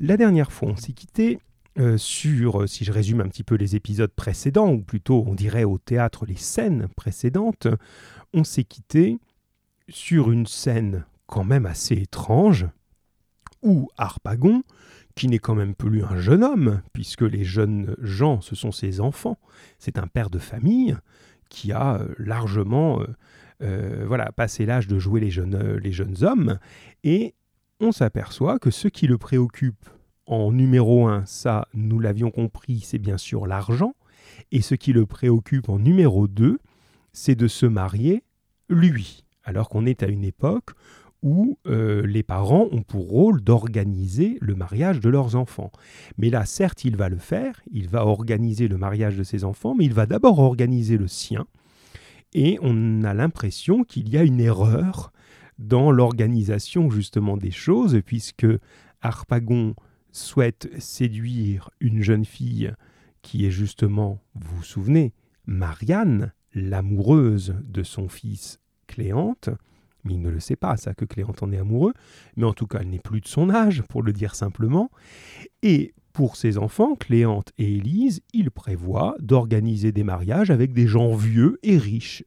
La dernière fois, on s'est quitté euh, sur, si je résume un petit peu les épisodes précédents, ou plutôt on dirait au théâtre les scènes précédentes, on s'est quitté sur une scène quand même assez étrange, où Harpagon, qui n'est quand même plus un jeune homme, puisque les jeunes gens, ce sont ses enfants, c'est un père de famille qui a euh, largement euh, voilà, passé l'âge de jouer les jeunes, les jeunes hommes, et on s'aperçoit que ce qui le préoccupe en numéro un, ça, nous l'avions compris, c'est bien sûr l'argent. Et ce qui le préoccupe en numéro 2, c'est de se marier lui. Alors qu'on est à une époque où euh, les parents ont pour rôle d'organiser le mariage de leurs enfants. Mais là, certes, il va le faire, il va organiser le mariage de ses enfants, mais il va d'abord organiser le sien. Et on a l'impression qu'il y a une erreur dans l'organisation justement des choses, puisque Harpagon souhaite séduire une jeune fille qui est justement, vous vous souvenez, Marianne, l'amoureuse de son fils Cléante, mais il ne le sait pas, ça, que Cléante en est amoureux, mais en tout cas, elle n'est plus de son âge, pour le dire simplement. Et pour ses enfants, Cléante et Élise, il prévoit d'organiser des mariages avec des gens vieux et riches,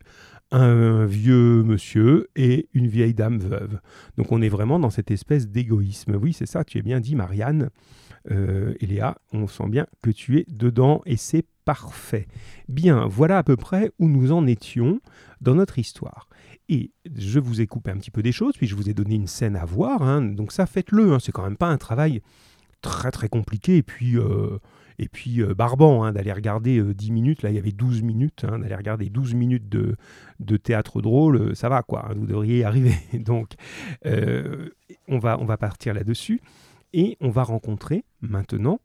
un vieux monsieur et une vieille dame veuve. Donc on est vraiment dans cette espèce d'égoïsme. Oui, c'est ça, tu es bien dit, Marianne. Euh, et Léa, on sent bien que tu es dedans et c'est parfait. Bien, voilà à peu près où nous en étions dans notre histoire. Et je vous ai coupé un petit peu des choses, puis je vous ai donné une scène à voir. Hein. donc ça, faites-le. Hein. c'est quand même pas un travail très très compliqué. Et puis, euh, et puis euh, hein, d'aller regarder 10 euh, minutes, là il y avait 12 minutes, hein, d'aller regarder 12 minutes de, théâtre drôle, euh, ça va quoi, hein, vous devriez y arriver. Donc on, va, on va partir là-dessus et on va rencontrer maintenant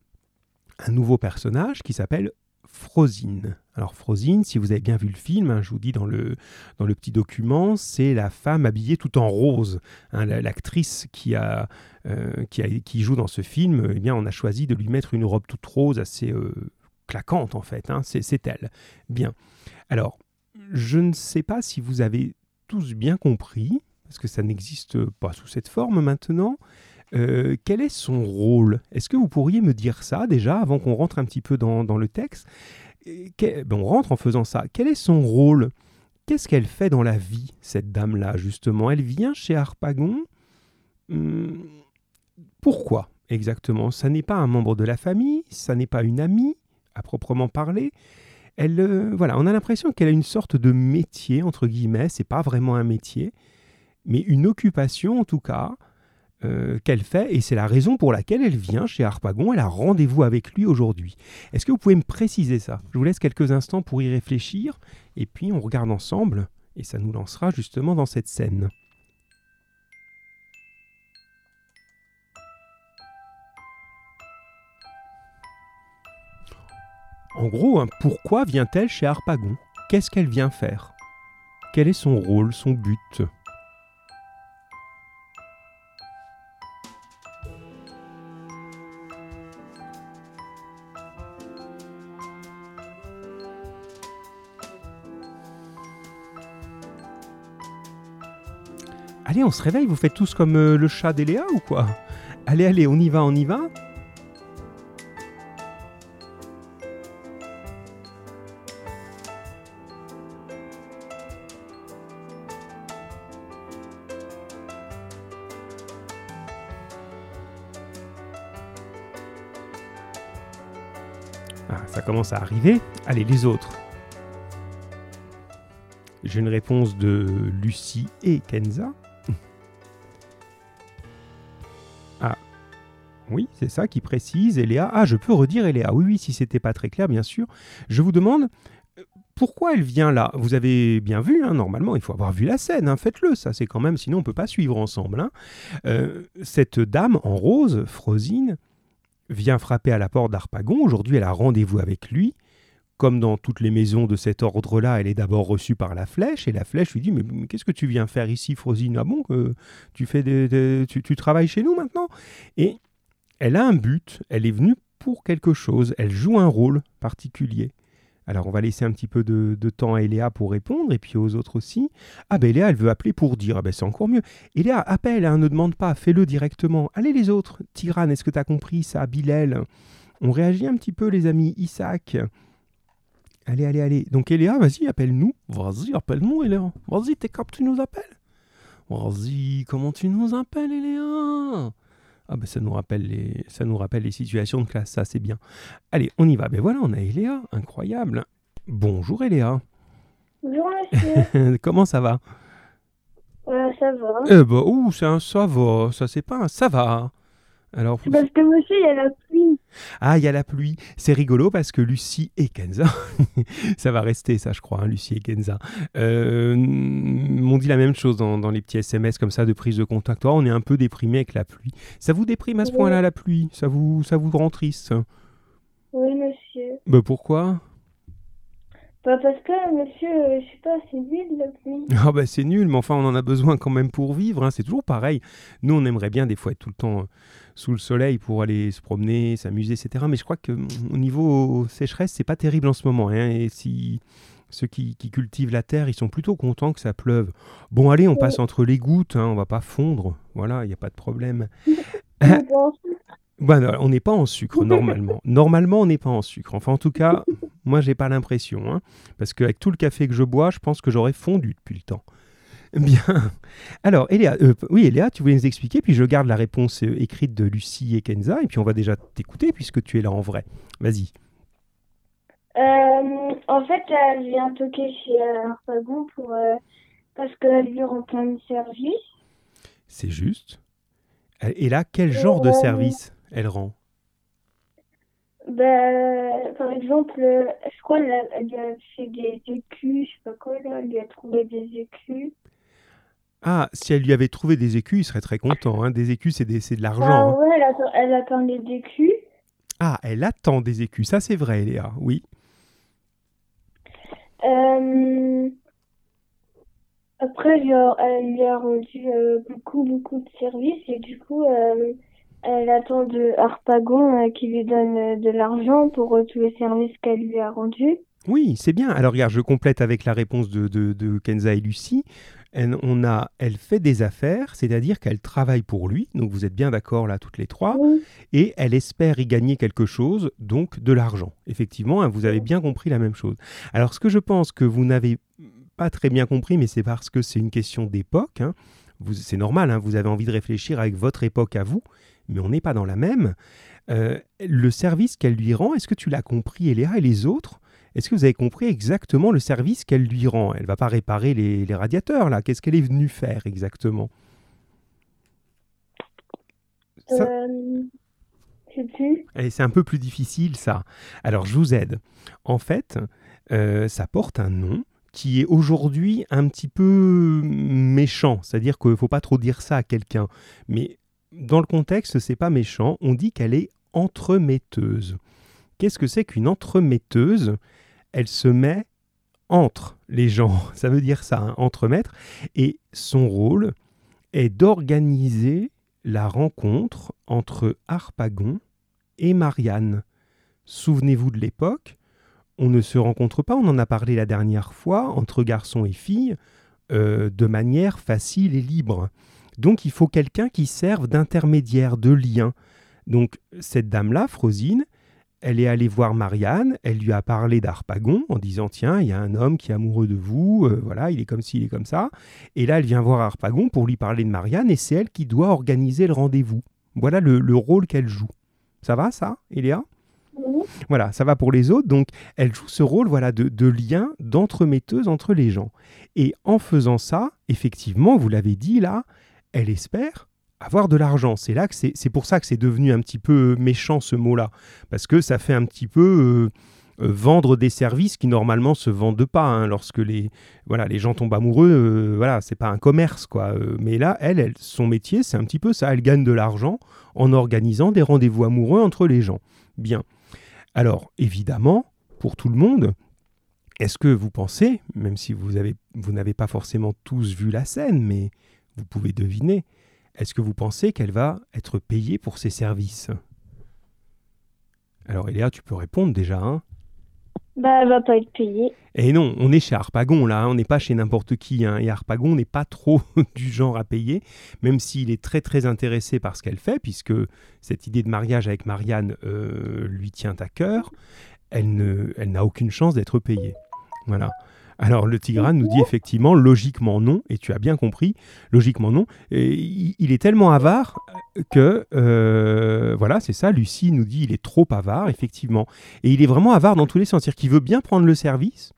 un nouveau personnage qui s'appelle Frosine. Alors Frosine, si vous avez bien vu le film, hein, je vous dis dans le, dans le petit document, c'est la femme habillée tout en rose. Hein, l'actrice euh, qui, a, qui joue dans ce film, eh bien, on a choisi de lui mettre une robe toute rose, assez euh, claquante en fait. Hein, c'est elle. Bien. Alors, je ne sais pas si vous avez tous bien compris, parce que ça n'existe pas sous cette forme maintenant. Euh, quel est son rôle? Est-ce que vous pourriez me dire ça déjà avant qu'on rentre un petit peu dans, le texte? On rentre en faisant ça. Quel est son rôle? Qu'est-ce qu'elle fait dans la vie, cette dame-là, justement? Elle vient chez Harpagon. Hum, pourquoi exactement? Ça n'est pas un membre de la famille, ça n'est pas une amie, à proprement parler. Elle, euh, voilà, on a l'impression qu'elle a une sorte de métier, entre guillemets, c'est pas vraiment un métier, mais une occupation en tout cas, euh, qu'elle fait et c'est la raison pour laquelle elle vient chez Harpagon. Elle a rendez-vous avec lui aujourd'hui. Est-ce que vous pouvez me préciser ça? Je vous laisse quelques instants pour y réfléchir et puis on regarde ensemble et ça nous lancera justement dans cette scène. En gros, hein, pourquoi vient-elle chez Harpagon? Qu'est-ce qu'elle vient faire? Quel est son rôle, son but? Allez, on se réveille, vous faites tous comme euh, le chat d'Eléa ou quoi? Allez, allez, on y va, on y va Ah, ça commence à arriver. Allez, les autres. J'ai une réponse de Lucie et Kenza. Oui, c'est ça qui précise. Eléa. Ah, je peux redire Eléa. Oui, oui, si c'était pas très clair, bien sûr. Je vous demande euh, pourquoi elle vient là? Vous avez bien vu, hein, normalement, il faut avoir vu la scène. Hein, faites-le, ça c'est quand même, sinon on peut pas suivre ensemble. Hein. Euh, cette dame en rose, Frosine, vient frapper à la porte d'Arpagon. Aujourd'hui, elle a rendez-vous avec lui. Comme dans toutes les maisons de cet ordre-là, elle est d'abord reçue par la flèche, et la flèche lui dit Mais, qu'est-ce que tu viens faire ici, Frosine? Ah bon, tu, fais des, tu, tu, travailles chez nous maintenant? Et elle a un but, elle est venue pour quelque chose, elle joue un rôle particulier. Alors on va laisser un petit peu de, temps à Eléa pour répondre et puis aux autres aussi. Ah ben Eléa, elle veut appeler pour dire. Ah ben c'est encore mieux. Eléa, appelle, hein, ne demande pas, fais-le directement. Allez les autres. Tiran, est-ce que tu as compris ça? Bilal On réagit un petit peu les amis. Isaac. Allez, allez, allez. Donc Eléa, vas-y, appelle-nous. Vas-y, appelle-nous Eléa. Vas-y, t'es cap, tu nous appelles. Vas-y, comment tu nous appelles Eléa? Ah ben ça nous rappelle les, ça nous rappelle les situations de classe, ça c'est bien. Allez, on y va. Ben voilà, on a Eléa, incroyable. Bonjour Eléa. Bonjour monsieur. Comment ça va? Euh, Ça va. Eh ben, ouh, c'est un ça va, ça c'est pas un ça va. Alors, parce que monsieur, il y a la pluie. Ah, il y a la pluie. C'est rigolo parce que Lucie et Kenza, ça va rester ça, je crois, hein, Lucie et Kenza, euh, m'ont dit la même chose dans, les petits SMS comme ça de prise de contact. Oh, on est un peu déprimé avec la pluie. Ça vous déprime à ce point-là, la pluie? Ça vous, ça vous rend triste? Oui, monsieur. Bah, pourquoi? Bah parce que, monsieur, euh, je sais pas, c'est nul la pluie. Ah bah c'est nul, mais enfin on en a besoin quand même pour vivre, hein. c'est toujours pareil. Nous on aimerait bien des fois être tout le temps euh, sous le soleil pour aller se promener, s'amuser, etc. Mais je crois que mm, au niveau sécheresse, c'est pas terrible en ce moment. Hein. Et si ceux qui, cultivent la terre, ils sont plutôt contents que ça pleuve. Bon allez, on passe entre les gouttes, hein, on va pas fondre, voilà, il n'y a pas de problème. Bah, on n'est pas en sucre normalement. Normalement, on n'est pas en sucre. Enfin, en tout cas, moi, j'ai pas l'impression. Hein, parce qu'avec tout le café que je bois, je pense que j'aurais fondu depuis le temps. Bien. Alors, Eléa, euh, oui, Eléa, tu voulais nous expliquer, puis je garde la réponse euh, écrite de Lucie et Kenza, et puis on va déjà t'écouter puisque tu es là en vrai. Vas-y. Euh, en fait, elle vient toquer chez Arpagon pour, parce qu'elle lui rend plein de service. C'est juste. Et là, quel genre de service elle rend? Ben, par exemple, je crois qu'elle lui a fait des écus, je sais pas quoi, là, elle lui a trouvé des écus. Ah, si elle lui avait trouvé des écus, il serait très content. Hein. Des écus, c'est de l'argent. Ah hein. ouais, elle attend, elle attend des écus. Ah, elle attend des écus, ça c'est vrai, Léa, oui. Euh... Après, elle lui a rendu euh, beaucoup, beaucoup de services et du coup, euh, elle attend de Harpagon qui lui donne de l'argent pour tous les services qu'elle lui a rendus. Oui, c'est bien. Alors regarde, je complète avec la réponse de, de, Kenza et Lucie. Elle, on a, elle fait des affaires, c'est-à-dire qu'elle travaille pour lui, donc vous êtes bien d'accord là toutes les trois, et elle espère y gagner quelque chose, donc de l'argent. Effectivement, hein, vous avez bien compris la même chose. Alors ce que je pense que vous n'avez pas très bien compris, mais c'est parce que c'est une question d'époque, hein. c'est normal, hein, vous avez envie de réfléchir avec votre époque à vous, mais on n'est pas dans la même. Euh, le service qu'elle lui rend, est-ce que tu l'as compris, Eléa, et les autres Est-ce que vous avez compris exactement le service qu'elle lui rend? Elle va pas réparer les, radiateurs, là. Qu'est-ce qu'elle est venue faire exactement? Euh, C'est un peu plus difficile, ça. Alors, je vous aide. En fait, euh, ça porte un nom qui est aujourd'hui un petit peu méchant. C'est-à-dire qu'il ne faut pas trop dire ça à quelqu'un. Mais dans le contexte, c'est pas méchant. On dit qu'elle est entremetteuse. Qu'est-ce que c'est qu'une entremetteuse? Elle se met entre les gens. Ça veut dire ça, hein, entremettre. Et son rôle est d'organiser la rencontre entre Harpagon et Marianne. Souvenez-vous de l'époque, on ne se rencontre pas, on en a parlé la dernière fois, entre garçons et filles, euh, de manière facile et libre. Donc il faut quelqu'un qui serve d'intermédiaire, de lien. Donc cette dame-là, Frosine, elle est allée voir Marianne, elle lui a parlé d'Arpagon en disant tiens, il y a un homme qui est amoureux de vous, euh, voilà, il est comme ci, il est comme ça. Et là, elle vient voir Arpagon pour lui parler de Marianne et c'est elle qui doit organiser le rendez-vous. Voilà le, rôle qu'elle joue. Ça va, ça, Eléa? Voilà, ça va pour les autres. Donc, elle joue ce rôle voilà, de, de lien, d'entremetteuse entre les gens. Et en faisant ça, effectivement, vous l'avez dit là, elle espère avoir de l'argent. C'est là que c'est pour ça que c'est devenu un petit peu méchant ce mot-là, parce que ça fait un petit peu euh, euh, vendre des services qui normalement se vendent pas. Hein. lorsque les voilà les gens tombent amoureux, euh, voilà c'est pas un commerce quoi. mais là, elle, elle son métier, c'est un petit peu ça. Elle gagne de l'argent en organisant des rendez-vous amoureux entre les gens. Bien. Alors évidemment, pour tout le monde, est-ce que vous pensez, même si vous avez vous n'avez pas forcément tous vu la scène, mais vous pouvez deviner. Est-ce que vous pensez qu'elle va être payée pour ses services? Alors Eléa, tu peux répondre déjà. Hein Bah, elle va pas être payée. Et non, on est chez Harpagon là, hein, on n'est pas chez n'importe qui. hein, et Harpagon n'est pas trop du genre à payer, même s'il est très très intéressé par ce qu'elle fait, puisque cette idée de mariage avec Marianne euh, lui tient à cœur. Elle ne, elle n'a aucune chance d'être payée. Voilà. Alors le Tigrane nous dit effectivement logiquement non, et tu as bien compris, logiquement non. Et il, est tellement avare que euh, voilà, c'est ça. Lucie nous dit il est trop avare, effectivement, et il est vraiment avare dans tous les sens, c'est-à-dire qu'il veut bien prendre le service,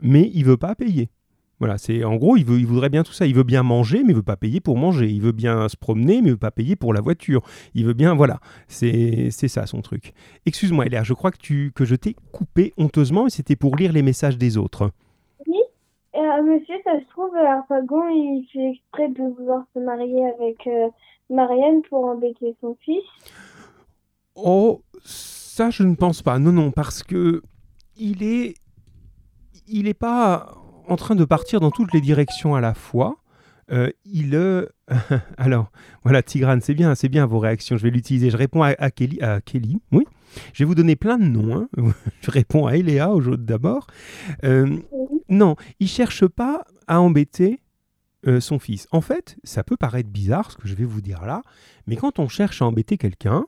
mais il veut pas payer. Voilà, c'est en gros, il, veut, il voudrait bien tout ça. Il veut bien manger, mais il veut pas payer pour manger. Il veut bien se promener, mais il veut pas payer pour la voiture. Il veut bien, voilà, c'est ça son truc. Excuse-moi, Eléa, je crois que tu que je t'ai coupé honteusement, mais c'était pour lire les messages des autres. Euh, monsieur, ça se trouve, euh, Harpagon, il fait exprès de vouloir se marier avec euh, Marianne pour embêter son fils. Oh, ça je ne pense pas. Non, non, parce que il est, il est pas en train de partir dans toutes les directions à la fois. Euh, il, euh, alors, voilà, Tigrane, c'est bien, c'est bien vos réactions. Je vais l'utiliser. Je réponds à, à Kelly, à Kelly, oui. Je vais vous donner plein de noms. hein. Je réponds à Eléa d'abord. Euh, non, il cherche pas à embêter son fils. En fait, ça peut paraître bizarre ce que je vais vous dire là, mais quand on cherche à embêter quelqu'un,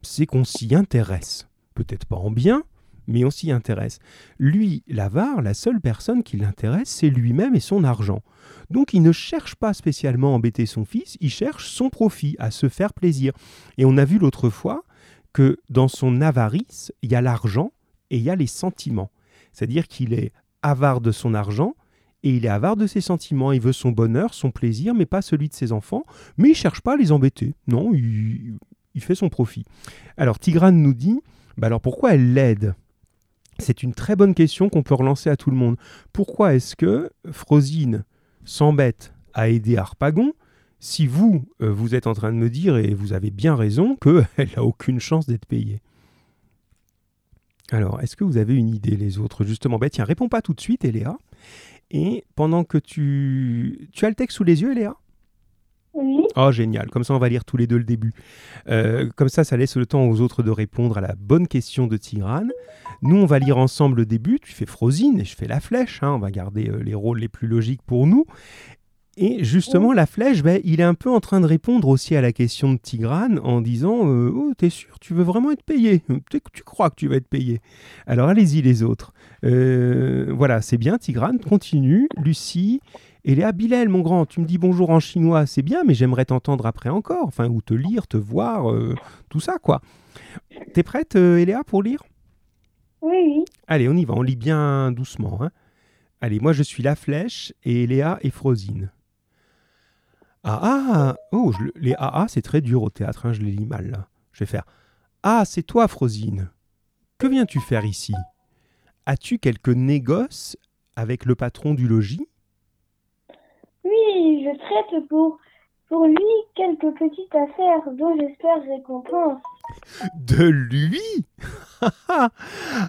c'est qu'on s'y intéresse. Peut-être pas en bien, mais on s'y intéresse. Lui, l'avare, la seule personne qui l'intéresse, c'est lui-même et son argent. Donc il ne cherche pas spécialement à embêter son fils, il cherche son profit, à se faire plaisir. Et on a vu l'autre fois que dans son avarice, il y a l'argent et il y a les sentiments. C'est-à-dire qu'il est avare de son argent et il est avare de ses sentiments. Il veut son bonheur, son plaisir, mais pas celui de ses enfants. Mais il cherche pas à les embêter. Non, il, il fait son profit. Alors Tigrane nous dit, bah alors pourquoi elle l'aide? C'est une très bonne question qu'on peut relancer à tout le monde. Pourquoi est-ce que Frosine s'embête à aider Harpagon si vous, euh, vous êtes en train de me dire, et vous avez bien raison, qu'elle n'a aucune chance d'être payée? Alors, est-ce que vous avez une idée, les autres? Justement, ben tiens, réponds pas tout de suite, Eléa. Et pendant que tu... Tu as le texte sous les yeux, Eléa? Oui. Oh, génial. Comme ça, on va lire tous les deux le début. Euh, comme ça, ça laisse le temps aux autres de répondre à la bonne question de Tigrane. Nous, on va lire ensemble le début. Tu fais Frosine et je fais la flèche. hein. On va garder euh, les rôles les plus logiques pour nous. Et justement, la flèche, ben, il est un peu en train de répondre aussi à la question de Tigrane en disant euh, Oh, t'es sûr, tu veux vraiment être payé? Tu crois que tu vas être payé Alors, allez-y, les autres. Euh, voilà, c'est bien, Tigrane, continue. Lucie, Eléa Bilal, mon grand, tu me dis bonjour en chinois, c'est bien, mais j'aimerais t'entendre après encore, enfin, ou te lire, te voir, euh, tout ça, quoi. T'es prête, euh, Eléa, pour lire? Oui, oui. Allez, on y va, on lit bien doucement. hein. Allez, moi je suis la flèche et Léa et Frosine. Ah ah Oh, je le- les ah ah, c'est très dur au théâtre, hein, je les lis mal là. Je vais faire Ah, c'est toi, Frosine. Que viens-tu faire ici? As-tu quelque négoce avec le patron du logis? Oui, je traite pour, pour lui quelques petites affaires dont j'espère récompense. De lui?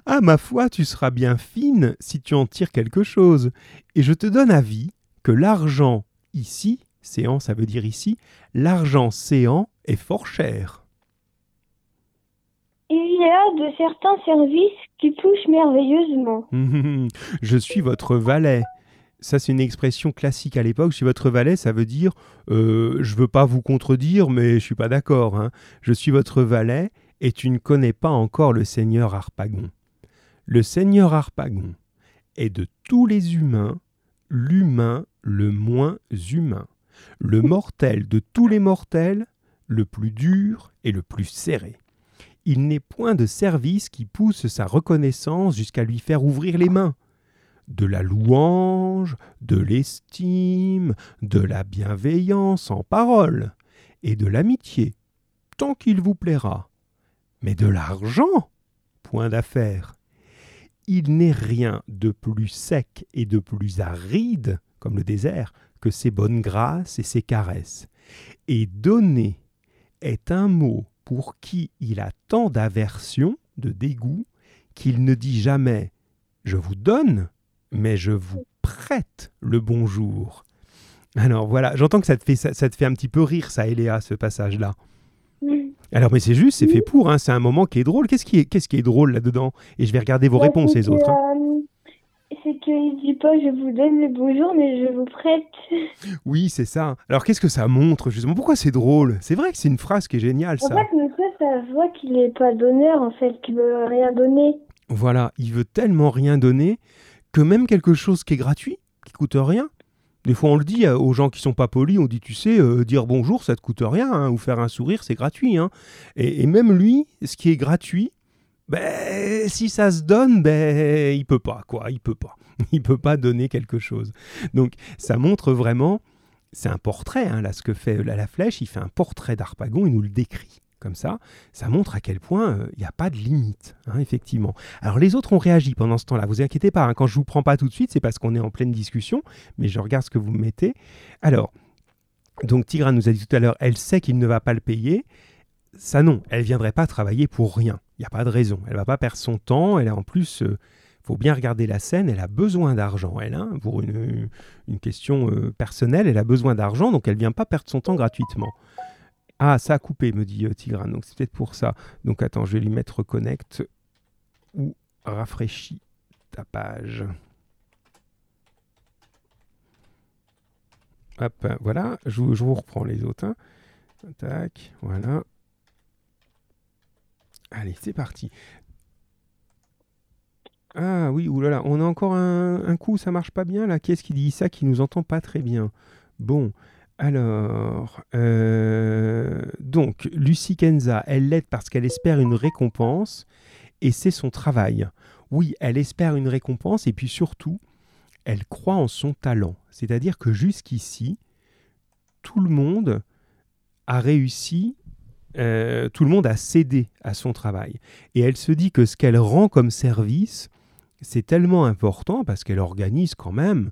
Ah, ma foi, tu seras bien fine si tu en tires quelque chose. Et je te donne avis que l'argent ici, séant ça veut dire ici, l'argent séant est fort cher. Il y a de certains services qui touchent merveilleusement. je suis votre valet. Ça, c'est une expression classique à l'époque. Je suis votre valet, ça veut dire euh, je veux pas vous contredire, mais je suis pas d'accord. hein. Je suis votre valet et tu ne connais pas encore le seigneur Harpagon. Le seigneur Harpagon est de tous les humains l'humain le moins humain, le mortel de tous les mortels, le plus dur et le plus serré. Il n'est point de service qui pousse sa reconnaissance jusqu'à lui faire ouvrir les mains. De la louange, de l'estime, de la bienveillance en parole, et de l'amitié, tant qu'il vous plaira. Mais de l'argent, point d'affaire. Il n'est rien de plus sec et de plus aride, comme le désert, que ses bonnes grâces et ses caresses. Et donner est un mot pour qui il a tant d'aversion, de dégoût, qu'il ne dit jamais je vous donne, mais je vous prête le bonjour. Alors voilà, j'entends que ça te, fait, ça, ça te fait un petit peu rire, ça, Eléa, ce passage-là. Alors, mais c'est juste, c'est fait pour, hein, c'est un moment qui est drôle. Qu'est-ce qui est, qu'est-ce qui est drôle là-dedans? Et je vais regarder vos Bah, réponses, les autres. hein. C'est qu'il dit pas je vous donne le bonjour, mais je vous prête. Oui, c'est ça. Alors, qu'est-ce que ça montre, justement? Pourquoi c'est drôle? C'est vrai que c'est une phrase qui est géniale, En ça. fait, monsieur, ça voit qu'il est pas donneur, en fait, qu'il veut rien donner. Voilà, il veut tellement rien donner que même quelque chose qui est gratuit, qui coûte rien. Des fois, on le dit aux gens qui sont pas polis, on dit, tu sais, euh, dire bonjour, ça te coûte rien, hein, ou faire un sourire, c'est gratuit. hein. Et, et même lui, ce qui est gratuit, ben, si ça se donne, ben, il peut pas, quoi, il peut pas. Il peut pas donner quelque chose. Donc, ça montre vraiment, c'est un portrait, hein, là, ce que fait la flèche, il fait un portrait d'Arpagon, il nous le décrit. Comme ça, ça montre à quel point euh, il n'y a pas de limite, hein, effectivement. Alors les autres ont réagi pendant ce temps-là. Vous inquiétez pas, hein, quand je vous prends pas tout de suite, c'est parce qu'on est en pleine discussion, mais je regarde ce que vous me mettez. Alors, donc Tigra nous a dit tout à l'heure, elle sait qu'il ne va pas le payer. Ça non, elle viendrait pas travailler pour rien. Il n'y a pas de raison. Elle va pas perdre son temps. Elle a en plus, euh, faut bien regarder la scène. Elle a besoin d'argent, elle, hein, pour une, une question euh, personnelle. Elle a besoin d'argent, donc elle vient pas perdre son temps gratuitement. Ah, ça a coupé, me dit euh, Tigran. Donc c'est peut-être pour ça. Donc attends, je vais lui mettre connect ou rafraîchis ta page. Hop, voilà, je, vous- je vous reprends les autres. hein. Tac, voilà. Allez, c'est parti. Ah oui, oulala, on a encore un, coup, ça marche pas bien là. Qui est-ce qui dit? Ça qui nous entend pas très bien Bon, alors, euh, donc, Lucie Kenza, elle l'aide parce qu'elle espère une récompense et c'est son travail. Oui, elle espère une récompense et puis surtout, elle croit en son talent. C'est-à-dire que jusqu'ici, tout le monde a réussi, euh, tout le monde a cédé à son travail. Et elle se dit que ce qu'elle rend comme service, c'est tellement important parce qu'elle organise quand même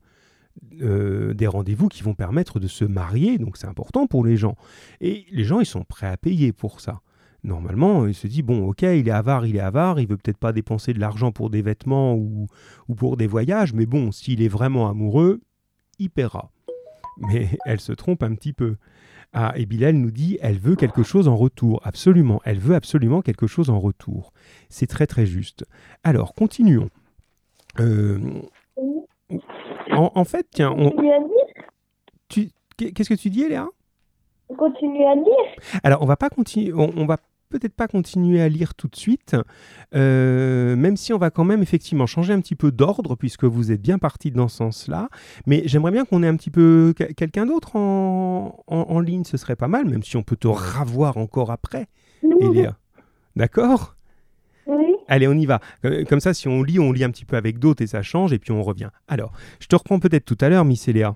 euh, des rendez-vous qui vont permettre de se marier, donc c'est important pour les gens. Et les gens, ils sont prêts à payer pour ça. Normalement, il se dit, bon, ok, il est avare, il est avare, il veut peut-être pas dépenser de l'argent pour des vêtements ou, ou pour des voyages, mais bon, s'il est vraiment amoureux, il paiera. Mais elle se trompe un petit peu. Ah, et Bilal nous dit, elle veut quelque chose en retour. Absolument, elle veut absolument quelque chose en retour. C'est très très juste. Alors, continuons. Euh, en, en fait, tiens, on- qu'est-ce que tu dis, Léa? Continue à lire? Alors, on va pas continuer, on, on va peut-être pas continuer à lire tout de suite, euh, même si on va quand même effectivement changer un petit peu d'ordre, puisque vous êtes bien parti dans ce sens-là. Mais j'aimerais bien qu'on ait un petit peu que- quelqu'un d'autre en, en- en ligne, ce serait pas mal, même si on peut te ravoir encore après, Eléa. D'accord? Oui. Allez, on y va. Euh, Comme ça, si on lit, on lit un petit peu avec d'autres et ça change, et puis on revient. Alors, je te reprends peut-être tout à l'heure, Miss Eléa.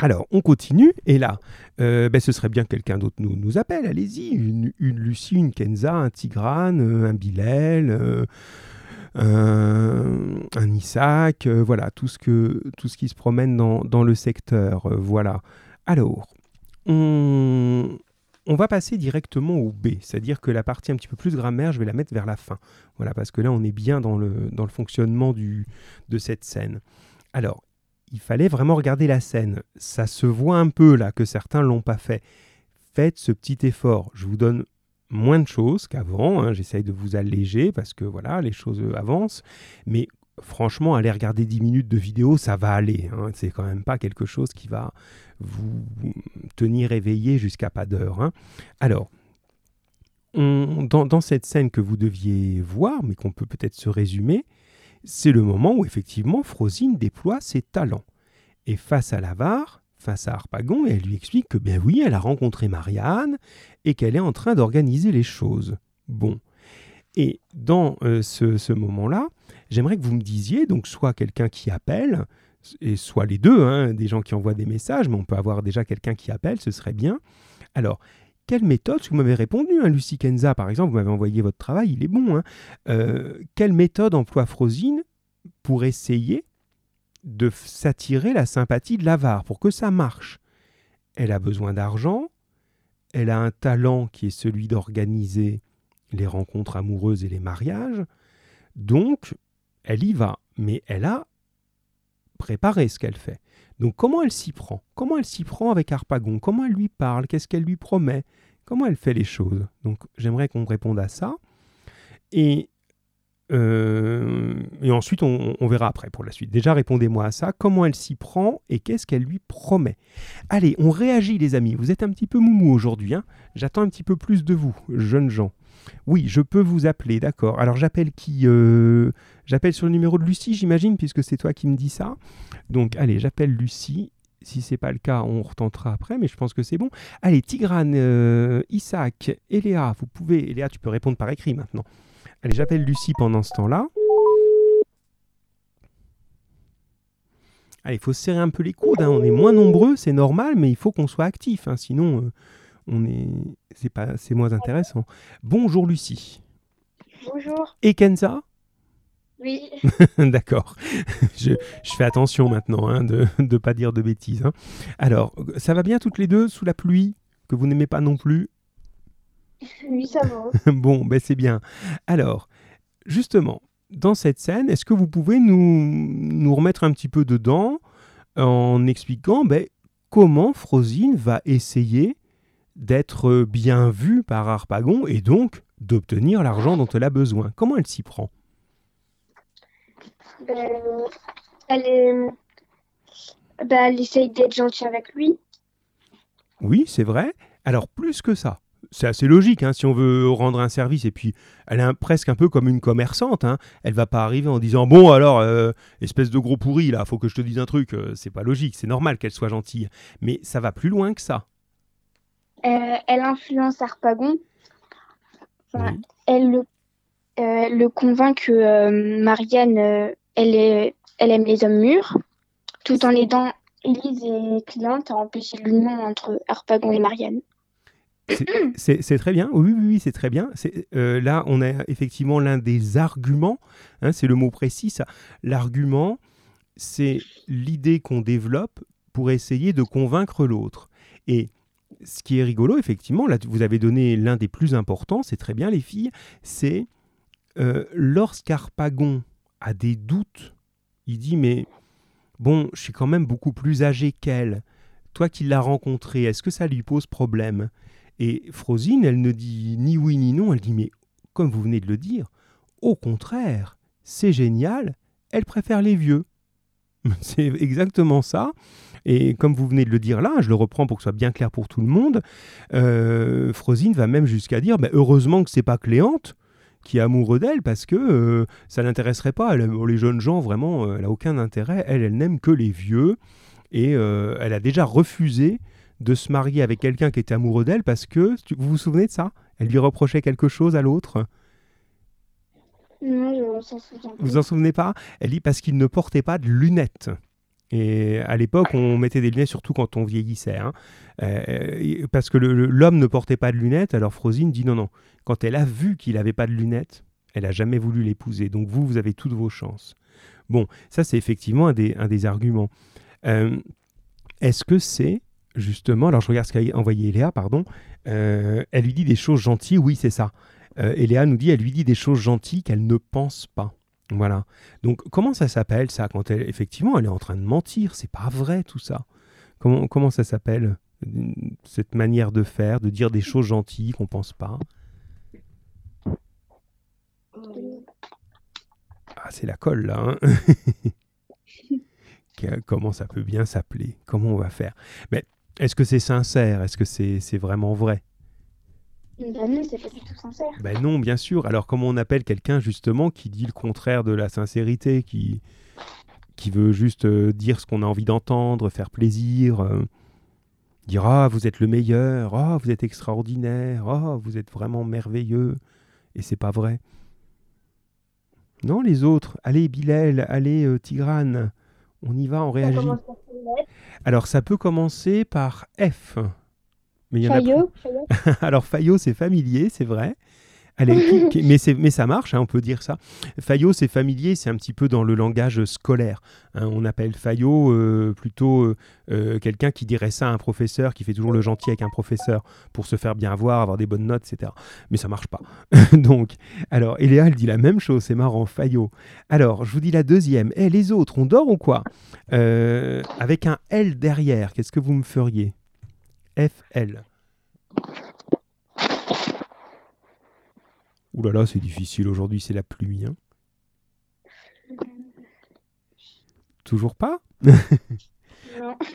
Alors, on continue, et là, euh, ben, ce serait bien que quelqu'un d'autre nous, nous appelle. Allez-y, une, Lucie, une Kenza, un Tigrane, euh, un Bilal, euh, un, Isaac, euh, voilà, tout ce, que, tout ce qui se promène dans, le secteur. voilà. Alors, on, va passer directement au B, c'est-à-dire que la partie un petit peu plus grammaire, je vais la mettre vers la fin. Voilà, parce que là, on est bien dans le, fonctionnement de cette scène. Alors, il fallait vraiment regarder la scène. Ça se voit un peu là que certains l'ont pas fait. Faites ce petit effort. Je vous donne moins de choses qu'avant. hein. J'essaye de vous alléger parce que voilà, les choses euh, avancent. Mais franchement, aller regarder 10 minutes de vidéo, ça va aller. hein. C'est quand même pas quelque chose qui va vous tenir éveillé jusqu'à pas d'heure. hein. Alors, on- dans, dans cette scène que vous deviez voir, mais qu'on peut peut-être se résumer, c'est le moment où effectivement Frosine déploie ses talents. Et face à l'avare, face à Harpagon, elle lui explique que ben oui, elle a rencontré Marianne et qu'elle est en train d'organiser les choses. Bon. Et dans euh, ce, ce moment-là, j'aimerais que vous me disiez, donc soit quelqu'un qui appelle, et soit les deux, hein, des gens qui envoient des messages, mais on peut avoir déjà quelqu'un qui appelle, ce serait bien. Alors, quelle méthode, vous m'avez répondu, hein, Lucie Kenza par exemple, vous m'avez envoyé votre travail, il est bon, hein, euh, quelle méthode emploie Frosine pour essayer de s'attirer la sympathie de l'avare, pour que ça marche? Elle a besoin d'argent, elle a un talent qui est celui d'organiser les rencontres amoureuses et les mariages, donc elle y va, mais elle a préparé ce qu'elle fait. Donc comment elle s'y prend? Comment elle s'y prend avec Harpagon? Comment elle lui parle? Qu'est-ce qu'elle lui promet? Comment elle fait les choses? Donc j'aimerais qu'on réponde à ça. Et, euh, et ensuite, on, on verra après pour la suite. Déjà, répondez-moi à ça. Comment elle s'y prend et qu'est-ce qu'elle lui promet? Allez, on réagit les amis. Vous êtes un petit peu moumou aujourd'hui. Hein J'attends un petit peu plus de vous, jeunes gens. Oui, je peux vous appeler, d'accord. Alors j'appelle qui euh, J'appelle sur le numéro de Lucie, j'imagine, puisque c'est toi qui me dis ça. Donc allez, j'appelle Lucie. Si c'est pas le cas, on retentera après, mais je pense que c'est bon. Allez, Tigrane, euh, Isaac, Eléa, vous pouvez. Eléa, tu peux répondre par écrit maintenant. Allez, j'appelle Lucie pendant ce temps-là. Allez, il faut serrer un peu les coudes. hein. On est moins nombreux, c'est normal, mais il faut qu'on soit actif. hein. Sinon, euh, on est, c'est pas, c'est moins intéressant. Bonjour Lucie. Bonjour. Et Kenza? Oui. D'accord. Je, je fais attention maintenant hein, de ne pas dire de bêtises. hein. Alors, ça va bien toutes les deux sous la pluie que vous n'aimez pas non plus? Oui, ça va. Bon, ben c'est bien. Alors, justement, dans cette scène, est-ce que vous pouvez nous, nous remettre un petit peu dedans en expliquant ben, comment Frosine va essayer d'être bien vue par Harpagon et donc d'obtenir l'argent dont elle a besoin Comment elle s'y prend? Elle, est... ben, elle essaye d'être gentille avec lui. Oui, c'est vrai. Alors, plus que ça. C'est assez logique hein, si on veut rendre un service. Et puis, elle est un- presque un peu comme une commerçante. Hein. Elle va pas arriver en disant Bon, alors, euh, espèce de gros pourri, là, faut que je te dise un truc. Euh, c'est pas logique. C'est normal qu'elle soit gentille. Mais ça va plus loin que ça. Euh, elle influence Harpagon. Enfin, Oui. elle le, euh, le convainc que euh, Marianne, elle, est, elle aime les hommes mûrs, tout en aidant Elise et Cliente à empêcher l'union entre Harpagon et Marianne. C'est très bien. Oui, oui, oui, c'est très bien. Là, on a effectivement l'un des arguments. hein, c'est le mot précis, ça. L'argument, c'est l'idée qu'on développe pour essayer de convaincre l'autre. Et ce qui est rigolo, effectivement, là, vous avez donné l'un des plus importants, c'est très bien, les filles, c'est euh, lorsqu'Arpagon a des doutes, il dit, mais bon, je suis quand même beaucoup plus âgé qu'elle. Toi qui l'as rencontrée, est-ce que ça lui pose problème? Et Frosine, elle ne dit ni oui ni non, elle dit mais comme vous venez de le dire, au contraire, c'est génial, elle préfère les vieux. C'est exactement ça. Et comme vous venez de le dire là, je le reprends pour que ce soit bien clair pour tout le monde, euh, Frosine va même jusqu'à dire bah, heureusement que c'est pas Cléante qui est amoureux d'elle parce que euh, ça l'intéresserait pas. Elle, aime- les jeunes gens, vraiment, euh, elle a aucun intérêt. Elle, elle n'aime que les vieux. Et euh, elle a déjà refusé de se marier avec quelqu'un qui était amoureux d'elle parce que, tu- vous vous souvenez de ça? Elle lui reprochait quelque chose à l'autre? Non, je ne vous en souvenez pas? Elle dit parce qu'il ne portait pas de lunettes. Et à l'époque, on mettait des lunettes surtout quand on vieillissait. hein. Euh, parce que l'homme ne portait pas de lunettes, alors Frosine dit non, non. Quand elle a vu qu'il n'avait pas de lunettes, elle a jamais voulu l'épouser. Donc vous, vous avez toutes vos chances. Bon, ça c'est effectivement un des, arguments. Euh, Est-ce que c'est justement, alors je regarde ce qu'a envoyé Eléa, pardon, euh, elle lui dit des choses gentilles, oui c'est ça. Eléa nous dit, elle lui dit des choses gentilles qu'elle ne pense pas. Voilà. Donc comment ça s'appelle ça quand elle effectivement elle est en train de mentir, c'est pas vrai tout ça. Comment ça s'appelle cette manière de faire, de dire des choses gentilles qu'on pense pas? Ah, c'est la colle là. hein. Comment ça peut bien s'appeler? Comment on va faire? Mais est-ce que c'est sincère? Est-ce que c'est vraiment vrai? Ben non, c'est pas du tout sincère. Ben non, bien sûr. Alors comment on appelle quelqu'un justement qui dit le contraire de la sincérité, qui, qui veut juste euh, dire ce qu'on a envie d'entendre, faire plaisir, euh, dire ah vous êtes le meilleur, ah vous êtes extraordinaire, ah vous êtes vraiment merveilleux, et c'est pas vrai. Non les autres, allez Bilal, allez euh, Tigrane, on y va, on réagit. Alors ça peut commencer par F. Mais il y en a Fayot Fayot alors Fayot, c'est familier, c'est vrai. Allez, qui- qui- mais, ça marche, hein, on peut dire ça. Fayot, c'est familier, c'est un petit peu dans le langage scolaire. hein. on appelle Fayot euh, plutôt euh, euh, quelqu'un qui dirait ça à un professeur, qui fait toujours le gentil avec un professeur pour se faire bien voir, avoir des bonnes notes, etc. Mais ça marche pas. Donc, alors, Eléa, elle dit la même chose, c'est marrant, Fayot. Alors, je vous dis la deuxième. Eh, les autres, on dort ou quoi? Euh, Avec un L derrière, qu'est-ce que vous me feriez? FL. Ouh là là, c'est difficile aujourd'hui, c'est la pluie. Hein Toujours pas?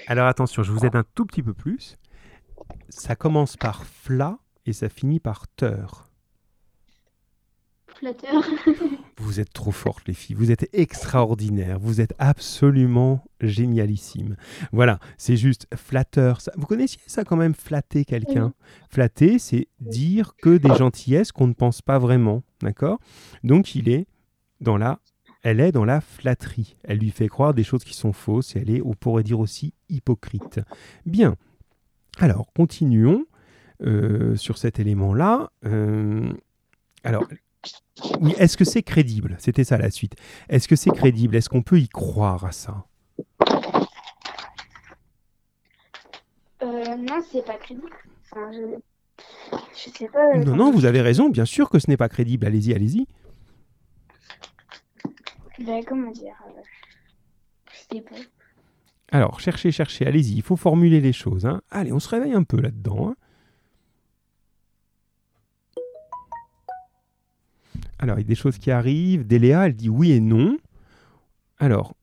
Alors attention, je vous aide un tout petit peu plus. Ça commence par fla et ça finit par teur. Flatteur. Vous êtes trop fortes, les filles. Vous êtes extraordinaires. Vous êtes absolument génialissimes. Voilà, c'est juste flatteur. Ça- Vous connaissiez ça quand même, flatter quelqu'un? Flatter, c'est dire que des gentillesses qu'on ne pense pas vraiment. D'accord? Donc, il est dans la. Elle est dans la flatterie. Elle lui fait croire des choses qui sont fausses et elle est, on pourrait dire aussi, hypocrite. Bien. Alors, continuons euh, sur cet élément-là. Euh, alors, est-ce que c'est crédible? C'était ça la suite. Est-ce que c'est crédible? Est-ce qu'on peut y croire à ça? Euh, non, c'est pas crédible. Enfin, je... je sais pas. euh, Non, non, vous avez raison. Bien sûr que ce n'est pas crédible. Allez-y, allez-y. Ben, comment dire euh, pas. Alors, cherchez, cherchez. Allez-y. Il faut formuler les choses. hein. Allez, on se réveille un peu là-dedans. hein. Alors, il y a des choses qui arrivent. Déléa, elle dit oui et non. Alors,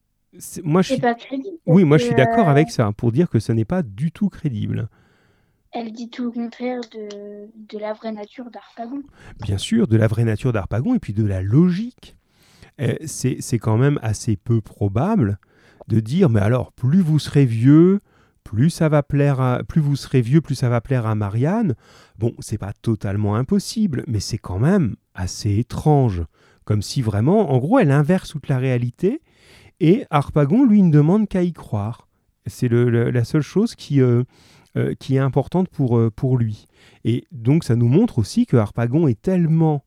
moi, je suis... pas crédible. Oui, moi, je suis d'accord euh, avec ça, pour dire que ce n'est pas du tout crédible. Elle dit tout le contraire de, de la vraie nature d'Arpagon. bien sûr, de la vraie nature d'Arpagon et puis de la logique. Euh, C'est c'est quand même assez peu probable de dire, mais alors, plus vous serez vieux, plus ça va plaire à, plus vous serez vieux, plus ça va plaire à Marianne. Bon, c'est pas totalement impossible, mais c'est quand même assez étrange. Comme si vraiment, en gros, elle inverse toute la réalité et Harpagon, lui, ne demande qu'à y croire. C'est la seule chose qui, euh, euh, est importante pour, euh, pour lui. Et donc, ça nous montre aussi que Harpagon est tellement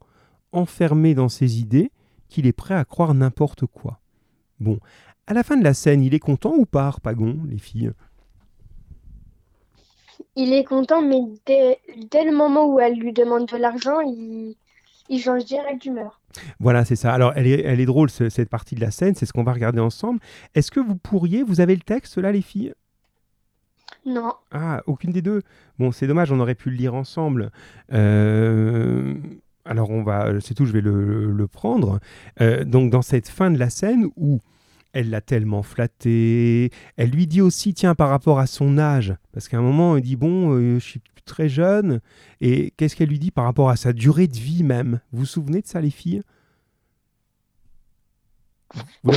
enfermé dans ses idées qu'il est prêt à croire n'importe quoi. Bon, à la fin de la scène, il est content ou pas, Harpagon, les filles? Il est content, mais dès, dès le moment où elle lui demande de l'argent, il, il change direct d'humeur. Voilà, c'est ça. Alors, elle est, elle est drôle, ce- cette partie de la scène, c'est ce qu'on va regarder ensemble. Est-ce que vous pourriez, vous avez le texte là, les filles? Non. Ah, aucune des deux. Bon, c'est dommage, on aurait pu le lire ensemble. Euh, alors, on va, c'est tout, je vais le, le prendre. Euh, donc, dans cette fin de la scène où elle l'a tellement flatté, elle lui dit aussi, tiens, par rapport à son âge, parce qu'à un moment, elle dit, bon, euh, je suis très jeune, et qu'est-ce qu'elle lui dit par rapport à sa durée de vie même? Vous vous souvenez de ça, les filles? Non,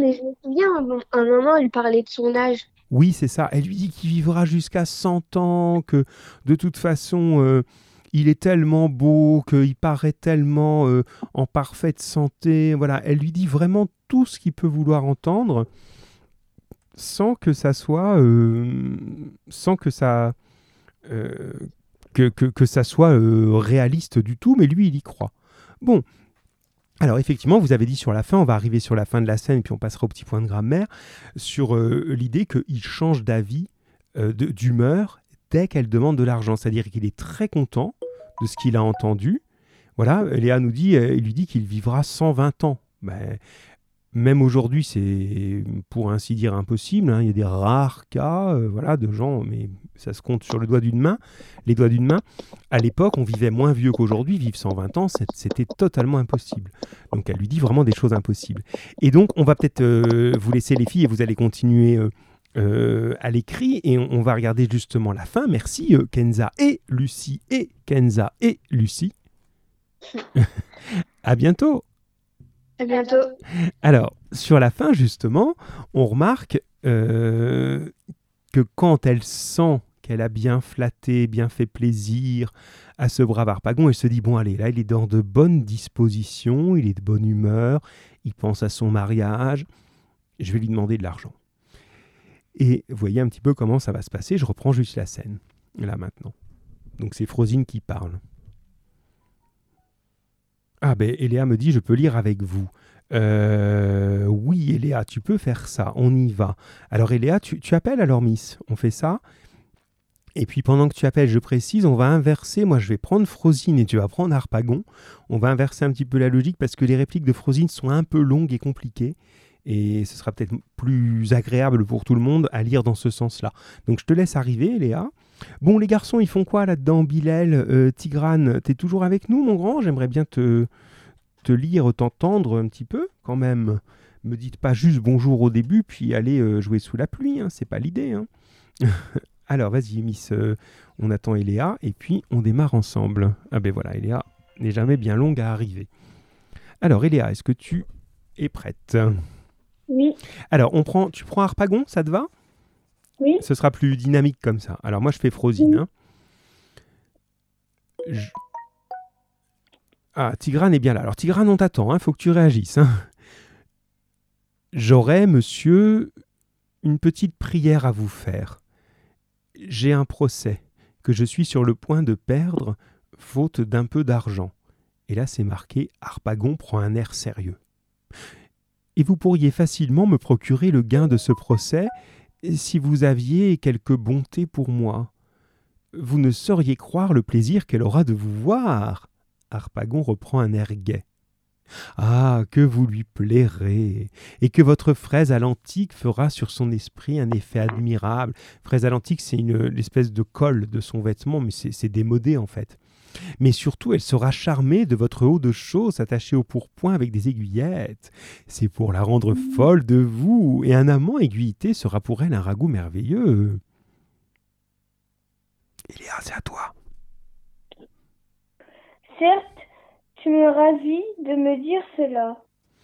mais je me souviens, à un moment, il parlait de son âge. Oui, c'est ça. Elle lui dit qu'il vivra jusqu'à 100 ans, que de toute façon, euh, il est tellement beau, qu'il paraît tellement euh, en parfaite santé. Voilà, elle lui dit vraiment tout ce qu'il peut vouloir entendre, sans que ça soit, euh, sans que ça, que, que, que ça soit euh, réaliste du tout. Mais lui, il y croit. Bon. Alors effectivement, vous avez dit sur la fin, on va arriver sur la fin de la scène, puis on passera au petit point de grammaire sur euh, l'idée qu'il change d'avis, euh, d'humeur, dès qu'elle demande de l'argent. C'est-à-dire qu'il est très content de ce qu'il a entendu. Voilà, Léa nous dit, euh, il lui dit qu'il vivra 120 ans. Ben, même aujourd'hui, c'est pour ainsi dire impossible. hein. Il y a des rares cas, euh, voilà, de gens, mais ça se compte sur le doigt d'une main, les doigts d'une main. À l'époque, on vivait moins vieux qu'aujourd'hui. Vivre 120 ans, c'était totalement impossible. Donc, elle lui dit vraiment des choses impossibles. Et donc, on va peut-être euh, vous laisser les filles et vous allez continuer euh, à l'écrit et on, on va regarder justement la fin. Merci Kenza et Lucie et Kenza et Lucie. à bientôt. À bientôt. Alors, sur la fin, justement, on remarque euh, que quand elle sent qu'elle a bien flatté, bien fait plaisir à ce brave Harpagon, elle se dit, bon allez, là, il est dans de bonnes dispositions, il est de bonne humeur, il pense à son mariage, je vais lui demander de l'argent. Et voyez un petit peu comment ça va se passer, je reprends juste la scène, là maintenant. Donc c'est Frosine qui parle. Ah ben Eléa me dit je peux lire avec vous. Euh, oui Eléa, tu peux faire ça, on y va. Alors Eléa, tu, tu appelles alors Miss, on fait ça. Et puis pendant que tu appelles, je précise, on va inverser, moi je vais prendre Frosine et tu vas prendre Harpagon. On va inverser un petit peu la logique parce que les répliques de Frosine sont un peu longues et compliquées. Et ce sera peut-être plus agréable pour tout le monde à lire dans ce sens-là. Donc je te laisse arriver Eléa. Bon, les garçons, ils font quoi là-dedans Bilal, euh, Tigrane, t'es toujours avec nous, mon grand? J'aimerais bien te, te lire, t'entendre un petit peu, quand même. Me dites pas juste bonjour au début, puis allez euh, jouer sous la pluie, hein, c'est pas l'idée. Hein. Alors, vas-y, Miss, euh, on attend Eléa, et puis on démarre ensemble. Ah ben voilà, Eléa n'est jamais bien longue à arriver. Alors, Eléa, est-ce que tu es prête? Oui. Alors, on prend, tu prends Harpagon, ça te va? Oui. Ce sera plus dynamique comme ça. Alors, moi, je fais Frosine. hein. Je- Ah, Tigrane est bien là. Alors, Tigrane, on t'attend, il faut que tu réagisses. hein. J'aurais, monsieur, une petite prière à vous faire. J'ai un procès que je suis sur le point de perdre, faute d'un peu d'argent. Et là, c'est marqué Harpagon prend un air sérieux. Et vous pourriez facilement me procurer le gain de ce procès si vous aviez quelque bonté pour moi. Vous ne sauriez croire le plaisir qu'elle aura de vous voir. Harpagon reprend un air gai. Ah, que vous lui plairez, et que votre fraise à l'antique fera sur son esprit un effet admirable. Fraise à l'antique, c'est une l'espèce de colle de son vêtement, mais c'est démodé en fait. Mais surtout, elle sera charmée de votre haut de chausses attaché au pourpoint avec des aiguillettes. C'est pour la rendre folle de vous, et un amant aiguillité sera pour elle un ragoût merveilleux. Iléa, c'est à toi. Certes, tu me ravis de me dire cela.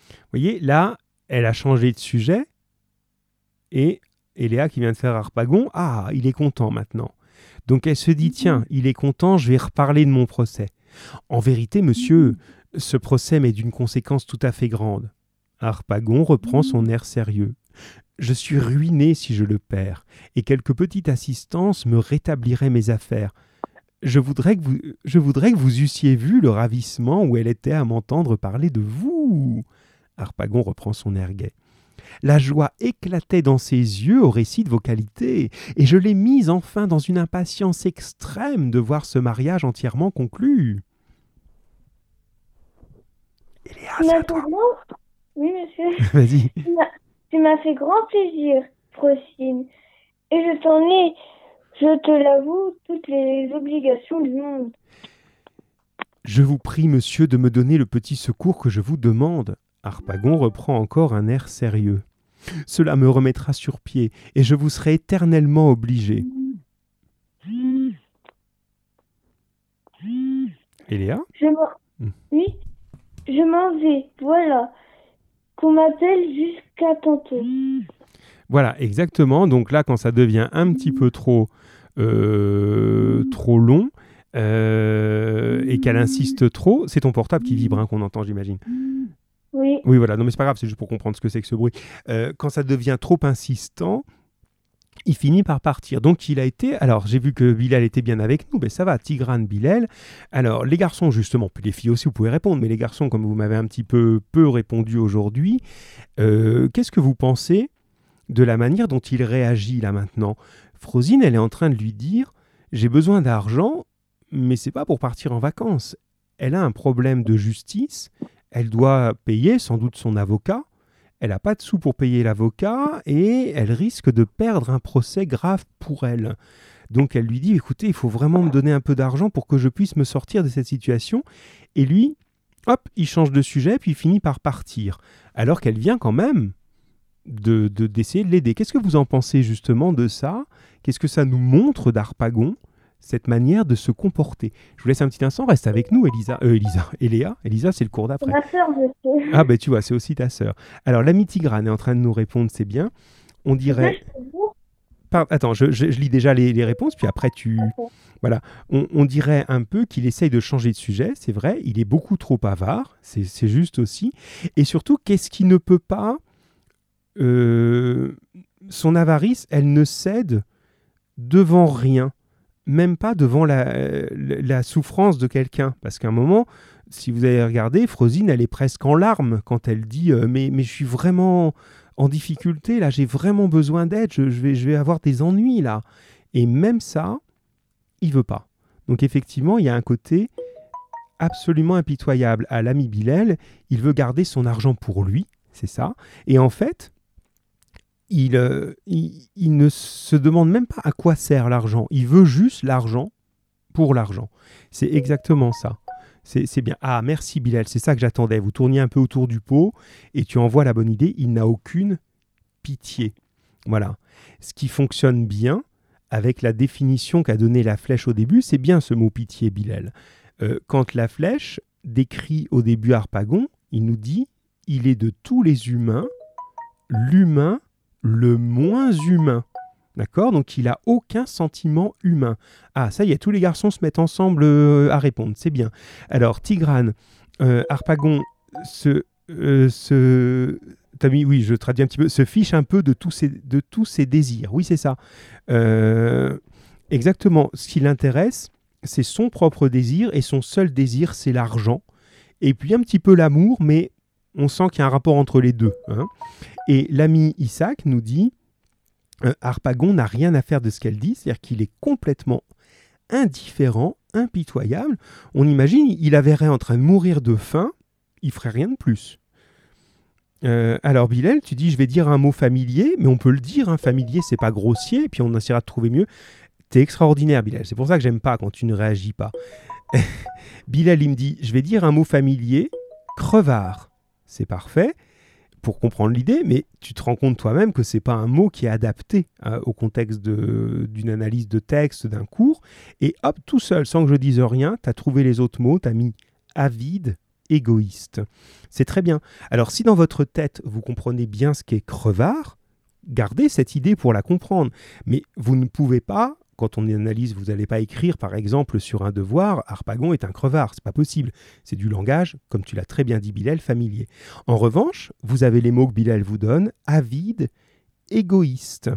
Vous voyez, là, elle a changé de sujet. Et Eléa qui vient de faire Harpagon, ah, il est content maintenant. Donc elle se dit, tiens, il est content, je vais reparler de mon procès. En vérité, monsieur, ce procès m'est d'une conséquence tout à fait grande. Harpagon reprend son air sérieux. Je suis ruiné si je le perds, et quelque petite assistance me rétablirait mes affaires. Je voudrais, que vous, je voudrais que vous eussiez vu le ravissement où elle était à m'entendre parler de vous. Harpagon reprend son air gai. La joie éclatait dans ses yeux au récit de vos qualités, et je l'ai mise enfin dans une impatience extrême de voir ce mariage entièrement conclu. Eléa, à toi. Oui, monsieur. Vas-y. Tu m'as- fait grand plaisir, Frosine. Et je t'en ai, je te l'avoue, toutes les obligations du monde. Je vous prie, monsieur, de me donner le petit secours que je vous demande. Harpagon reprend encore un air sérieux. Cela me remettra sur pied, et je vous serai éternellement obligé. Eléa? Je m'en... Hmm. Oui, je m'en vais, voilà. Qu'on m'appelle jusqu'à tantôt. Voilà, exactement. Donc là, quand ça devient un petit peu trop, euh, trop long euh, et qu'elle insiste trop, c'est ton portable qui vibre hein, qu'on entend, j'imagine. Oui, Oui, voilà. Non, mais c'est pas grave, c'est juste pour comprendre ce que c'est que ce bruit. Euh, quand ça devient trop insistant, il finit par partir. Donc il a été. Alors j'ai vu que Bilal était bien avec nous, mais ça va. Tigrane, Bilal. Alors les garçons justement, puis les filles aussi, vous pouvez répondre. Mais les garçons, comme vous m'avez un petit peu peu répondu aujourd'hui, euh, qu'est-ce que vous pensez de la manière dont il réagit là maintenant? Frosine, elle est en train de lui dire j'ai besoin d'argent, mais c'est pas pour partir en vacances. Elle a un problème de justice. Elle doit payer sans doute son avocat. Elle n'a pas de sous pour payer l'avocat et elle risque de perdre un procès grave pour elle. Donc elle lui dit écoutez, il faut vraiment me donner un peu d'argent pour que je puisse me sortir de cette situation. Et lui, hop, il change de sujet puis il finit par partir. Alors qu'elle vient quand même de de- d'essayer de, l'aider. Qu'est-ce que vous en pensez justement de ça? Qu'est-ce que ça nous montre d'Arpagon? Cette manière de se comporter. Je vous laisse un petit instant, reste avec nous, Elisa. Euh, Elisa, Eléa. Elisa, c'est le cours c'est d'après. ma soeur, monsieur. Ah, ben tu vois, c'est aussi ta sœur. Alors, l'ami Tigrane est en train de nous répondre, c'est bien. On dirait. Attends, je, je- je lis déjà les, les réponses, puis après tu. Voilà. On, on dirait un peu qu'il essaye de changer de sujet, c'est vrai. Il est beaucoup trop avare, c'est c'est juste aussi. Et surtout, qu'est-ce qui ne peut pas. euh, son avarice, elle ne cède devant rien, même pas devant la, la- la souffrance de quelqu'un. Parce qu'à un moment, si vous avez regardé, Frosine, elle est presque en larmes quand elle dit euh, mais, mais je suis vraiment en difficulté, là, j'ai vraiment besoin d'aide, je, je vais, je vais avoir des ennuis, là. Et même ça, il veut pas. Donc effectivement, il y a un côté absolument impitoyable à l'ami Bilal. Il veut garder son argent pour lui, c'est ça. Et en fait, il, euh, il, ne se demande même pas à quoi sert l'argent. Il veut juste l'argent pour l'argent. C'est exactement ça. C'est c'est bien. Ah, merci Bilal, c'est ça que j'attendais. Vous tourniez un peu autour du pot et tu envoies la bonne idée. Il n'a aucune pitié. Voilà. Ce qui fonctionne bien avec la définition qu'a donnée la flèche au début, c'est bien ce mot pitié, Bilal. Euh, quand la flèche décrit au début Harpagon, il nous dit il est de tous les humains l'humain le moins humain. D'accord? Donc il a aucun sentiment humain. Ah, ça y est, tous les garçons se mettent ensemble euh, à répondre, c'est bien. Alors, Tigrane, euh, Harpagon se, euh, se- t'as mis- oui, je traduis un petit peu, se fiche un peu de tous ses, de tous désirs. Oui, c'est ça. Exactement. Ce qui l'intéresse, c'est son propre désir, et son seul désir, c'est l'argent. Et puis un petit peu l'amour, mais on sent qu'il y a un rapport entre les deux. hein. Et l'ami Isaac nous dit euh, Harpagon n'a rien à faire de ce qu'elle dit, c'est-à-dire qu'il est complètement indifférent, impitoyable. On imagine, il la verrait en train de mourir de faim, il ferait rien de plus. Euh, alors Bilal, tu dis je vais dire un mot familier, mais on peut le dire, un familier c'est pas grossier, et puis on essaiera de trouver mieux. T'es extraordinaire Bilal, c'est pour ça que j'aime pas quand tu ne réagis pas. Bilal il me dit je vais dire un mot familier, crevard. C'est parfait pour comprendre l'idée, mais tu te rends compte toi-même que c'est pas un mot qui est adapté euh, au contexte d'une analyse de texte, d'un cours. Et hop, tout seul, sans que je dise rien, tu as trouvé les autres mots, tu as mis avide, égoïste. C'est très bien. Alors si dans votre tête, vous comprenez bien ce qu'est crevard, gardez cette idée pour la comprendre. Mais vous ne pouvez pas, quand on analyse, vous n'allez pas écrire, par exemple, sur un devoir, Harpagon est un crevard. C'est pas possible. C'est du langage, comme tu l'as très bien dit, Bilal, familier. En revanche, vous avez les mots que Bilal vous donne, avide, égoïste.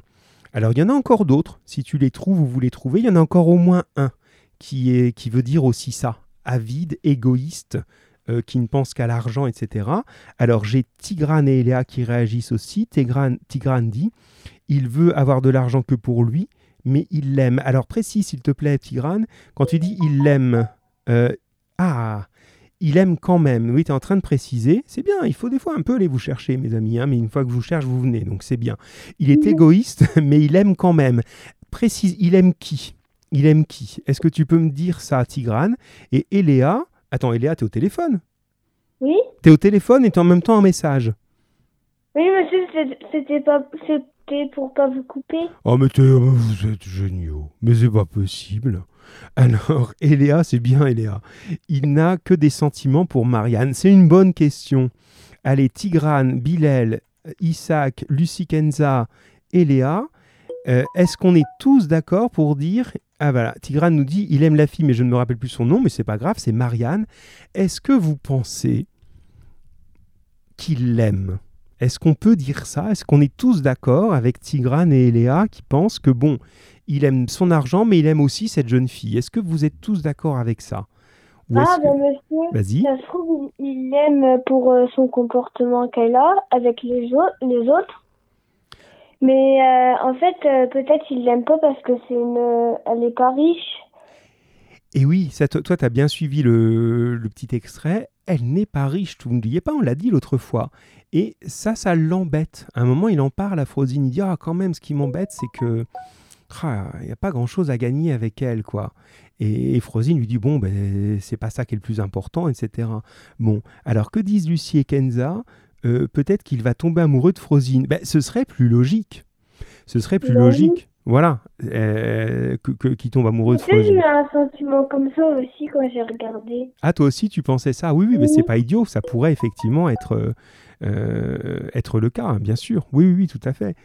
Alors il y en a encore d'autres, si tu les trouves ou vous les trouvez, il y en a encore au moins un qui, est, qui veut dire aussi ça, avide, égoïste, euh, qui ne pense qu'à l'argent, etc. Alors j'ai Tigrane et Eléa qui réagissent aussi. Tigrane, Tigrane dit, il veut avoir de l'argent que pour lui, mais il l'aime. Alors précise s'il te plaît, Tigrane, quand tu dis il l'aime, euh, ah, il aime quand même. Oui, tu es en train de préciser. C'est bien, il faut des fois un peu aller vous chercher, mes amis, hein, mais une fois que je vous cherche, vous venez, donc c'est bien. Il est égoïste, mais il aime quand même. Précise, il aime qui? Il aime qui? Est-ce que tu peux me dire ça, Tigrane Et Eléa, attends, Eléa, tu es au téléphone? Oui Tu es au téléphone et tu en même temps en message? Oui, monsieur, c'était pas, pour pas vous couper? Oh, mais oh, vous êtes géniaux. Mais c'est pas possible. Alors, Eléa, c'est bien Eléa. Il n'a que des sentiments pour Marianne. C'est une bonne question. Allez, Tigrane, Bilal, Isaac, Lucie Kenza, Eléa, euh, est-ce qu'on est tous d'accord pour dire... Ah voilà, Tigrane nous dit, il aime la fille, mais je ne me rappelle plus son nom, mais c'est pas grave, c'est Marianne. Est-ce que vous pensez qu'il l'aime? Est-ce qu'on peut dire ça? Est-ce qu'on est tous d'accord avec Tigrane et Eléa qui pensent que, bon, il aime son argent, mais il aime aussi cette jeune fille? Est-ce que vous êtes tous d'accord avec ça? Ou Ah, que- ben monsieur, ça se trouve, il l'aime pour euh, son comportement qu'elle a avec les, au- les autres. Mais euh, en fait, euh, peut-être il l'aime pas parce que c'est une, elle est pas riche. Et oui, ça, to- toi, tu as bien suivi le, le petit extrait. Elle n'est pas riche, vous n'oubliez pas, on l'a dit l'autre fois. Et ça, ça l'embête. À un moment, il en parle à Frosine. Il dit Ah, quand même, ce qui m'embête, c'est que. ah, Il n'y a pas grand-chose à gagner avec elle, quoi. Et, et Frosine lui dit Bon, ben, c'est pas ça qui est le plus important, etc. Bon, alors que disent Lucie et Kenza Euh, Peut-être qu'il va tomber amoureux de Frosine. Ben, ce serait plus logique. Ce serait plus Ben oui. logique. Voilà. Euh, que, que- qu'il tombe amoureux de Tu sais, j'ai Frosine. eu un sentiment comme ça aussi quand j'ai regardé. Ah, toi aussi, tu pensais ça? Oui, oui, mais Oui. c'est pas idiot. Ça pourrait effectivement être, euh, être le cas, hein, bien sûr. Oui, oui, oui, tout à fait.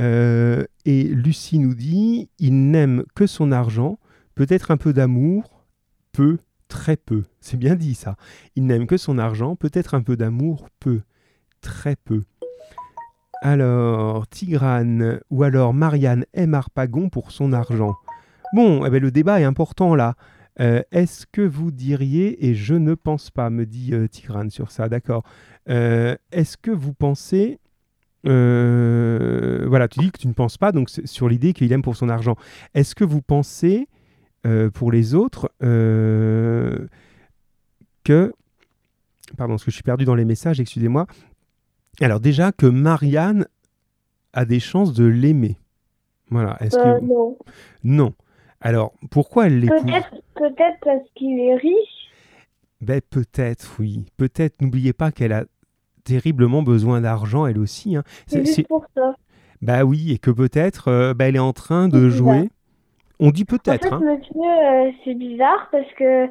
Euh, et Lucie nous dit il n'aime que son argent, peut-être un peu d'amour, peu, très peu. C'est bien dit ça. Il n'aime que son argent, peut-être un peu d'amour, peu, très peu. Alors, Tigrane ou alors Marianne aime Harpagon pour son argent. Bon, eh ben, le débat est important là. Euh, Est-ce que vous diriez, et je ne pense pas, me dit euh, Tigrane sur ça, d'accord. Euh, Est-ce que vous pensez, euh, voilà, tu dis que tu ne penses pas, donc sur l'idée qu'il aime pour son argent. Est-ce que vous pensez, euh, pour les autres, euh, que, pardon, parce que je suis perdu dans les messages, excusez-moi. Alors déjà que Marianne a des chances de l'aimer Voilà. Est-ce que non. non Alors pourquoi elle l'épouse Peut-être peut-être parce qu'il est riche. Ben peut-être, oui. Peut-être. N'oubliez pas qu'elle a terriblement besoin d'argent, elle aussi. hein. C'est juste pour ça. Bah oui, et que peut-être euh, bah, elle est en train de jouer. On dit En fait, peut-être. hein. monsieur, euh, c'est bizarre parce que euh,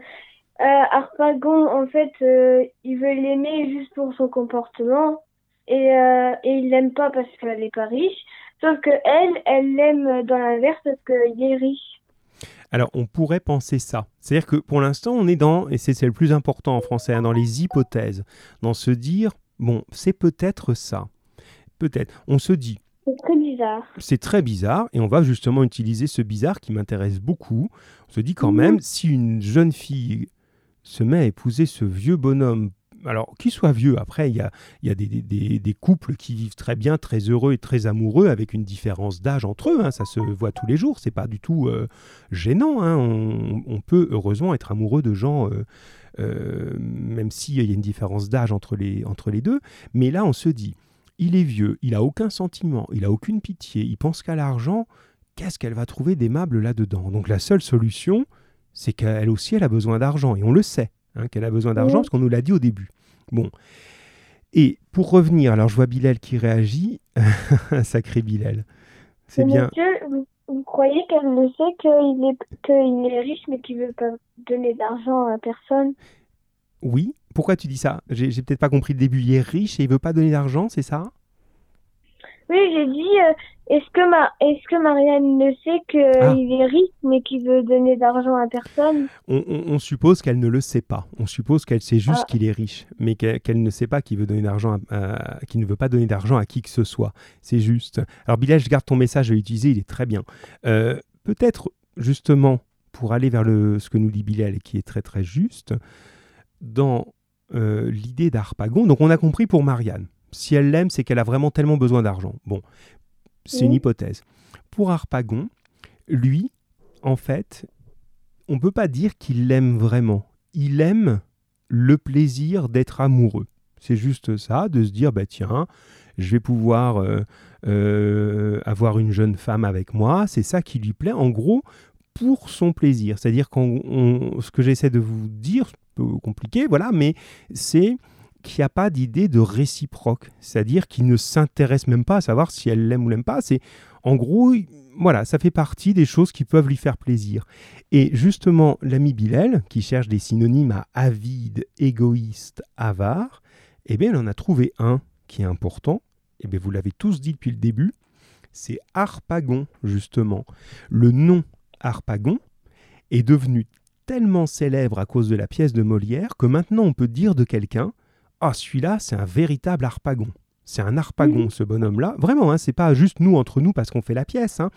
Harpagon, en fait, euh, il veut l'aimer juste pour son comportement et, euh, et il l'aime pas parce qu'elle est pas riche. Sauf que elle, elle l'aime dans l'inverse parce qu'il est riche. Alors, on pourrait penser ça. C'est-à-dire que pour l'instant, on est dans, et c'est le plus important en français, hein, dans les hypothèses, dans se dire, bon, c'est peut-être ça. Peut-être. On se dit, C'est très bizarre. c'est très bizarre, et on va justement utiliser ce bizarre qui m'intéresse beaucoup. On se dit quand Mhm. même, si une jeune fille se met à épouser ce vieux bonhomme, alors qu'il soit vieux, après, il y a, il y a des, des- des- des couples qui vivent très bien, très heureux et très amoureux, avec une différence d'âge entre eux, hein, ça se voit tous les jours, c'est pas du tout euh, gênant, hein. on, on peut heureusement être amoureux de gens... euh, euh, même s'il y a une différence d'âge entre les, entre les deux, mais là on se dit, il est vieux, il a aucun sentiment, il a aucune pitié, il pense qu'à l'argent, qu'est-ce qu'elle va trouver d'aimable là-dedans? Donc la seule solution, c'est qu'elle aussi, elle a besoin d'argent, et on le sait, hein, qu'elle a besoin d'argent, Oui. parce qu'on nous l'a dit au début. Bon. Et pour revenir, alors je vois Bilal qui réagit, sacré Bilal. C'est bien. Monsieur, vous, vous croyez qu'elle le sait qu'il est, qu'il est riche mais qu'il veut pas donner d'argent à personne? Oui. Pourquoi tu dis ça? J'ai j'ai peut-être pas compris le début. Il est riche et il veut pas donner d'argent, c'est ça? Oui, j'ai dit, euh, est-ce que, ma, est-ce que Marianne le sait qu'il Ah. est riche mais qu'il veut donner d'argent à personne? on, on- on suppose qu'elle ne le sait pas. On suppose qu'elle sait juste Ah. qu'il est riche, mais qu'elle ne sait pas qu'il veut donner d'argent, à- à- qu'il ne veut pas donner d'argent à qui que ce soit. C'est juste. Alors Bilal, je garde ton message, je vais l'utiliser, il est très bien. Euh, Peut-être justement pour aller vers le, ce que nous dit Bilal et qui est très très juste, dans euh, l'idée d'Arpagon. Donc on a compris pour Marianne. Si elle l'aime, c'est qu'elle a vraiment tellement besoin d'argent. Bon, c'est une Oui. hypothèse. Pour Harpagon, lui, en fait, on ne peut pas dire qu'il l'aime vraiment. Il aime le plaisir d'être amoureux. C'est juste ça, de se dire, bah tiens, je vais pouvoir euh, euh, avoir une jeune femme avec moi. C'est ça qui lui plaît, en gros, pour son plaisir. C'est-à-dire on- ce que j'essaie de vous dire, c'est un peu compliqué, voilà, mais c'est qu'il n'y a pas d'idée de réciproque. C'est-à-dire qu'il ne s'intéresse même pas à savoir si elle l'aime ou l'aime pas. C'est, en gros, il- voilà, ça fait partie des choses qui peuvent lui faire plaisir. Et justement, l'ami Bilal, qui cherche des synonymes à avide, égoïste, avare, eh bien, il en a trouvé un qui est important. Eh bien, vous l'avez tous dit depuis le début, c'est Harpagon, justement. Le nom Harpagon est devenu tellement célèbre à cause de la pièce de Molière que maintenant on peut dire de quelqu'un Ah, celui-là, c'est un véritable Harpagon. C'est un Harpagon, Mhm. ce bonhomme-là. Vraiment, hein, c'est pas juste nous entre nous parce qu'on fait la pièce. hein.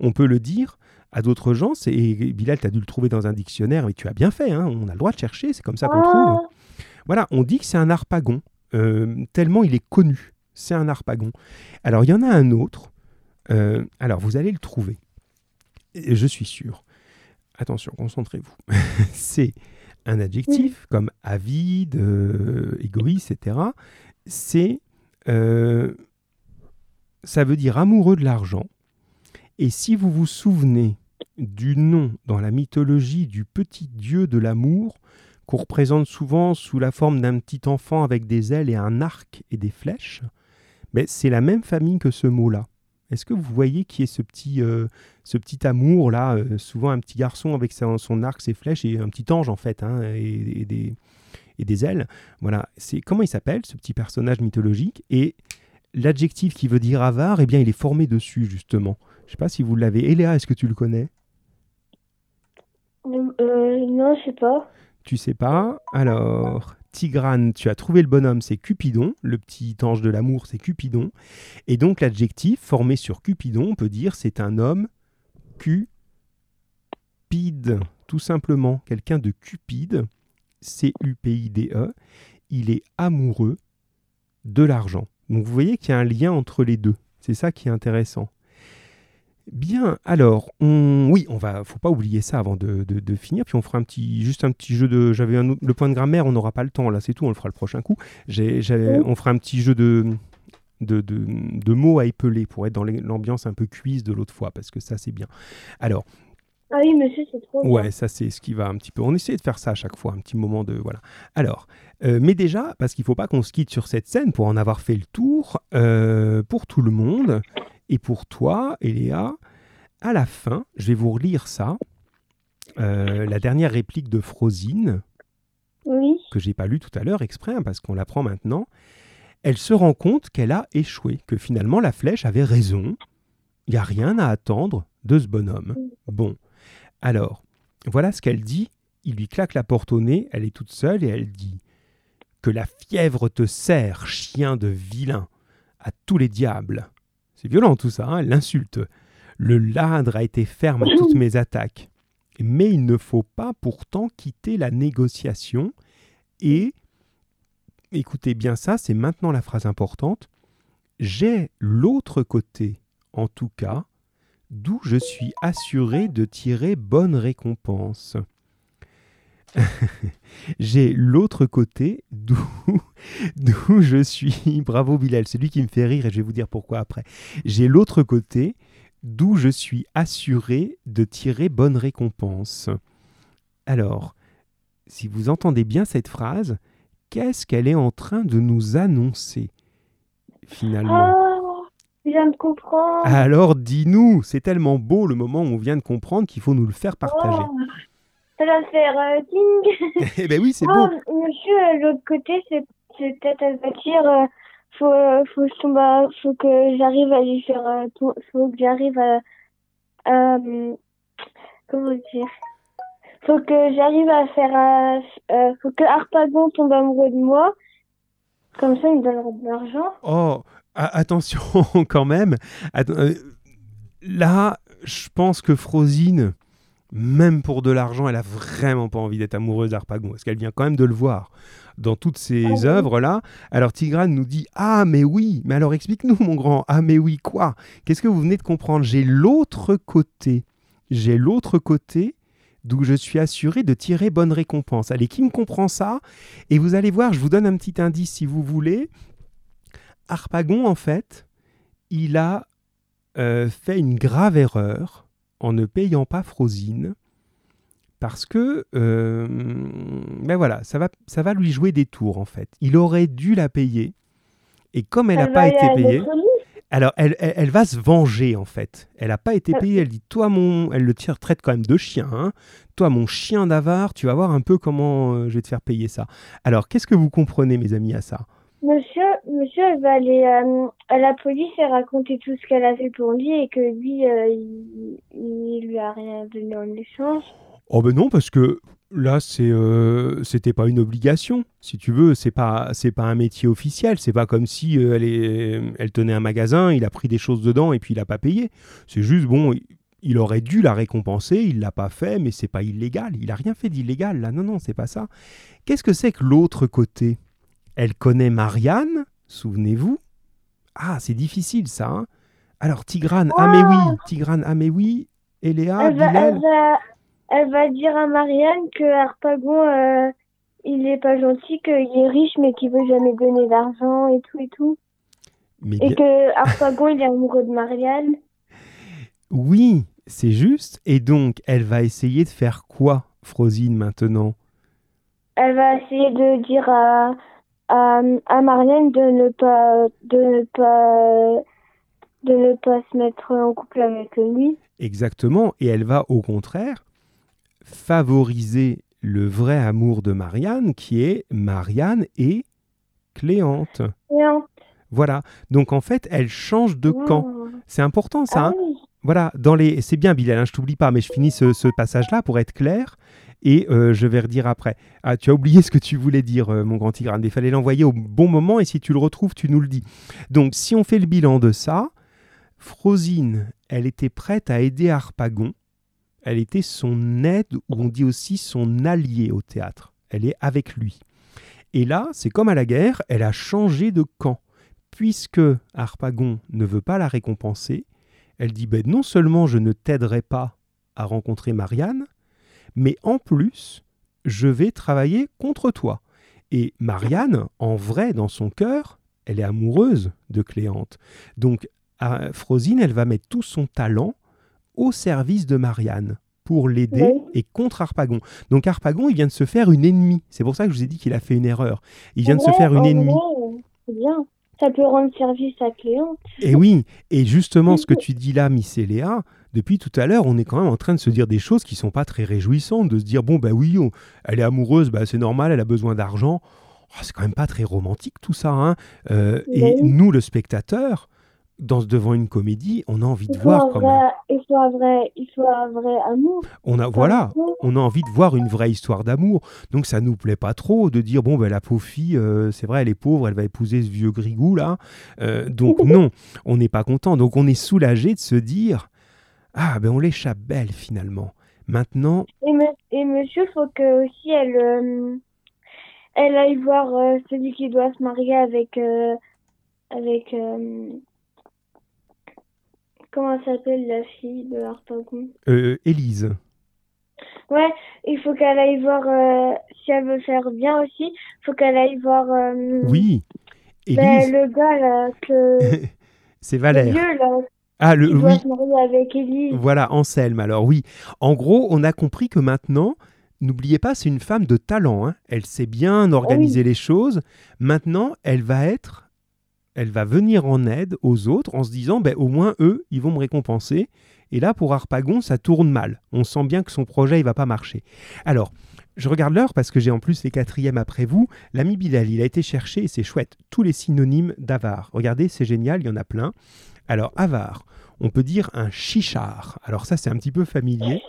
On peut le dire à d'autres gens. c'est- Et Bilal, tu as dû le trouver dans un dictionnaire, mais tu as bien fait. hein, On a le droit de chercher, c'est comme ça qu'on trouve. Ah, Voilà, on dit que c'est un harpagon, euh, tellement il est connu. C'est un harpagon. Alors, il y en a un autre. euh, alors, vous allez le trouver. Je suis sûr. Attention, concentrez-vous. c'est un adjectif comme avide, euh, égoïste, etc. C'est. euh, ça veut dire amoureux de l'argent. Et si vous vous souvenez du nom dans la mythologie du petit dieu de l'amour, qu'on représente souvent sous la forme d'un petit enfant avec des ailes et un arc et des flèches, mais c'est la même famille que ce mot-là. Est-ce que vous voyez qui est ce petit, euh, ce petit amour là, euh, souvent un petit garçon avec son, son arc, ses flèches et un petit ange en fait, hein, et, et des, et des ailes? Voilà, c'est comment il s'appelle ce petit personnage mythologique? Et l'adjectif qui veut dire avare, eh bien il est formé dessus justement. Je sais pas si vous l'avez. Eléa, est-ce que tu le connais? Euh, non, je sais pas. Tu sais pas Alors, Tigrane, tu as trouvé le bonhomme, c'est Cupidon. Le petit ange de l'amour, c'est Cupidon. Et donc, l'adjectif formé sur Cupidon, on peut dire c'est un homme cupide. Tout simplement, quelqu'un de cupide, C-U-P-I-D-E. Il est amoureux de l'argent. Donc, vous voyez qu'il y a un lien entre les deux. C'est ça qui est intéressant. Bien, alors, on... oui, on va, faut pas oublier ça avant de, de- de finir, puis on fera un petit, juste un petit jeu de, j'avais un autre- le point de grammaire, on n'aura pas le temps, là, c'est tout, on le fera le prochain coup. J'ai, Oui. on fera un petit jeu de, de, de, de mots à épeler pour être dans l'ambiance un peu cuise de l'autre fois, parce que ça, c'est bien. Alors, Ah oui, monsieur, c'est trop Ouais, bien. ça c'est ce qui va un petit peu. On essaie de faire ça à chaque fois, un petit moment de voilà. Alors, euh, mais déjà parce qu'il faut pas qu'on se quitte sur cette scène pour en avoir fait le tour euh, pour tout le monde et pour toi, Eléa. À la fin, je vais vous relire ça. Euh, la dernière réplique de Frosine Oui. que j'ai pas lu tout à l'heure exprès hein, parce qu'on l'apprend maintenant. Elle se rend compte qu'elle a échoué, que finalement la flèche avait raison. Il n'y a rien à attendre de ce bonhomme. Bon, alors, voilà ce qu'elle dit. Il lui claque la porte au nez, elle est toute seule et elle dit Que la fièvre te serre, chien de vilain, à tous les diables. C'est violent tout ça, hein, l'insulte. Le ladre a été ferme à toutes mes attaques. Mais il ne faut pas pourtant quitter la négociation et, écoutez bien ça, c'est maintenant la phrase importante, j'ai l'autre côté, en tout cas, d'où je suis assuré de tirer bonne récompense. j'ai l'autre côté d'où d'où je suis. Bravo Bilal, c'est lui qui me fait rire et je vais vous dire pourquoi après. J'ai l'autre côté d'où je suis assuré de tirer bonne récompense. Alors, si vous entendez bien cette phrase, qu'est-ce qu'elle est en train de nous annoncer finalement? Je viens de comprendre. Alors dis-nous, c'est tellement beau le moment où on vient de comprendre qu'il faut nous le faire partager. Oh, ça va faire euh, ding. Eh ben oui, c'est Oh, beau. monsieur, euh, l'autre côté, c'est peut-être va dire, euh, faut, faut, à- faut que j'arrive à lui faire, faut que j'arrive à, à, comment dire, faut que j'arrive à faire, euh, faut que Harpagon tombe amoureux de moi, comme ça il me donnera de l'argent. Oh, attention quand même. Att- euh, là, je pense que Frosine, même pour de l'argent, elle a vraiment pas envie d'être amoureuse d'Arpagon, parce qu'elle vient quand même de le voir dans toutes ces Ah oui. œuvres-là? Alors Tigrane nous dit Ah, mais oui, mais alors explique-nous, mon grand. Ah, mais oui, quoi? Qu'est-ce que vous venez de comprendre? J'ai l'autre côté. J'ai l'autre côté d'où je suis assuré de tirer bonne récompense. Allez, qui me comprend ça? Et vous allez voir, je vous donne un petit indice si vous voulez. Harpagon, en fait, il a euh, fait une grave erreur en ne payant pas Frosine parce que, euh, ben voilà, ça va, ça va lui jouer des tours, en fait. Il aurait dû la payer et comme elle n'a pas été payée, alors elle, elle, elle va se venger, en fait. Elle n'a pas été Euh. payée, elle dit, toi, mon... Elle le tire, traite quand même de chien, hein. Toi, mon chien d'avare, tu vas voir un peu comment euh, je vais te faire payer ça. Alors, qu'est-ce que vous comprenez, mes amis, à ça? Monsieur, monsieur, elle va aller euh, à la police et raconter tout ce qu'elle a fait pour lui et que lui, euh, il, il lui a rien donné en échange. Oh ben non, parce que là, c'est, euh, c'était pas une obligation. Si tu veux, c'est pas, c'est pas un métier officiel. C'est pas comme si euh, elle, est, elle tenait un magasin, il a pris des choses dedans et puis il a pas payé. C'est juste bon, il- aurait dû la récompenser, il l'a pas fait, mais c'est pas illégal. Il a rien fait d'illégal là. Non non, c'est pas ça. Qu'est-ce que c'est que l'autre côté? Elle connaît Marianne, souvenez-vous. Ah, c'est difficile ça. hein. Alors Tigrane, ah mais oui, Tigrane, ah mais oui. Et Léa, elle, va, Bilal. elle, va, elle va dire à Marianne que Harpagon, euh, il est pas gentil, qu'il est riche mais qu'il veut jamais donner d'argent et tout et tout. Mais Et bien- que Harpagon, il est amoureux de Marianne. Oui, c'est juste. Et donc, elle va essayer de faire quoi, Frosine, maintenant? Elle va essayer de dire à, à, à Marianne de ne pas, de ne pas, de ne pas se mettre en couple avec lui. Exactement. Et elle va, au contraire, favoriser le vrai amour de Marianne, qui est Marianne et Cléante. Non. Voilà. Donc, en fait, elle change de camp. Oh. C'est important, ça. Ah hein oui. Voilà, dans les, c'est bien Bilal, hein, je t'oublie pas, mais je finis ce, ce passage-là pour être clair et euh, je vais redire après. Ah, tu as oublié ce que tu voulais dire, euh, mon grand Tigrane, il fallait l'envoyer au bon moment et si tu le retrouves, tu nous le dis. Donc, si on fait le bilan de ça, Frosine, elle était prête à aider Harpagon. Elle était son aide, ou on dit aussi son allié au théâtre. Elle est avec lui. Et là, c'est comme à la guerre, elle a changé de camp. Puisque Harpagon ne veut pas la récompenser, elle dit ben, non seulement je ne t'aiderai pas à rencontrer Marianne, mais en plus, je vais travailler contre toi. Et Marianne, en vrai, dans son cœur, elle est amoureuse de Cléante. Donc, à- Frosine, elle va mettre tout son talent au service de Marianne pour l'aider Oui. et contre Harpagon. Donc Harpagon, il vient de se faire une ennemie. C'est pour ça que je vous ai dit qu'il a fait une erreur. Il vient de se faire une en ennemie. C'est bien. Ça peut rendre service à Cléante. Et oui, et justement ce que tu dis là, Miss et Léa, depuis tout à l'heure, on est quand même en train de se dire des choses qui sont pas très réjouissantes, de se dire bon bah oui, on- elle est amoureuse, bah c'est normal, elle a besoin d'argent. Oh, c'est quand même pas très romantique tout ça. hein. Euh, et Oui. nous, le spectateur, dans devant une comédie, on a envie de voir quand vrai, même. il, faut un vrai, il faut un vrai amour. On a voilà, on a envie de voir une vraie histoire d'amour. Donc ça nous plaît pas trop de dire bon ben la pauvre fille, euh, c'est vrai elle est pauvre, elle va épouser ce vieux grigou là. Euh, donc non, on n'est pas content. Donc on est soulagé de se dire ah ben on l'échappe belle finalement. Maintenant Et, me- et monsieur, faut que aussi elle, euh, elle aille voir euh, celui qui doit se marier avec, euh, avec, comment s'appelle la fille de Harpagon? euh, Élise, Ouais, il faut qu'elle aille voir, si elle veut faire bien aussi, faut qu'elle aille voir, oui, Élise, le gars là, que, c'est le Valère. vieux là, Ah le qui doit oui, se marier avec Élise. Voilà, Anselme. Alors oui, en gros, on a compris que maintenant, n'oubliez pas, c'est une femme de talent. hein. Elle sait bien organiser les choses. Maintenant, elle va être, elle va venir en aide aux autres en se disant, ben, au moins eux, ils vont me récompenser. Et là, pour Harpagon, ça tourne mal. On sent bien que son projet, il va pas marcher. Alors, je regarde l'heure parce que j'ai en plus les quatrièmes après vous. L'ami Bilal, il a été chercher, et c'est chouette, tous les synonymes d'avare. Regardez, c'est génial, il y en a plein. Alors, avare, on peut dire un chichard. Alors ça, c'est un petit peu familier.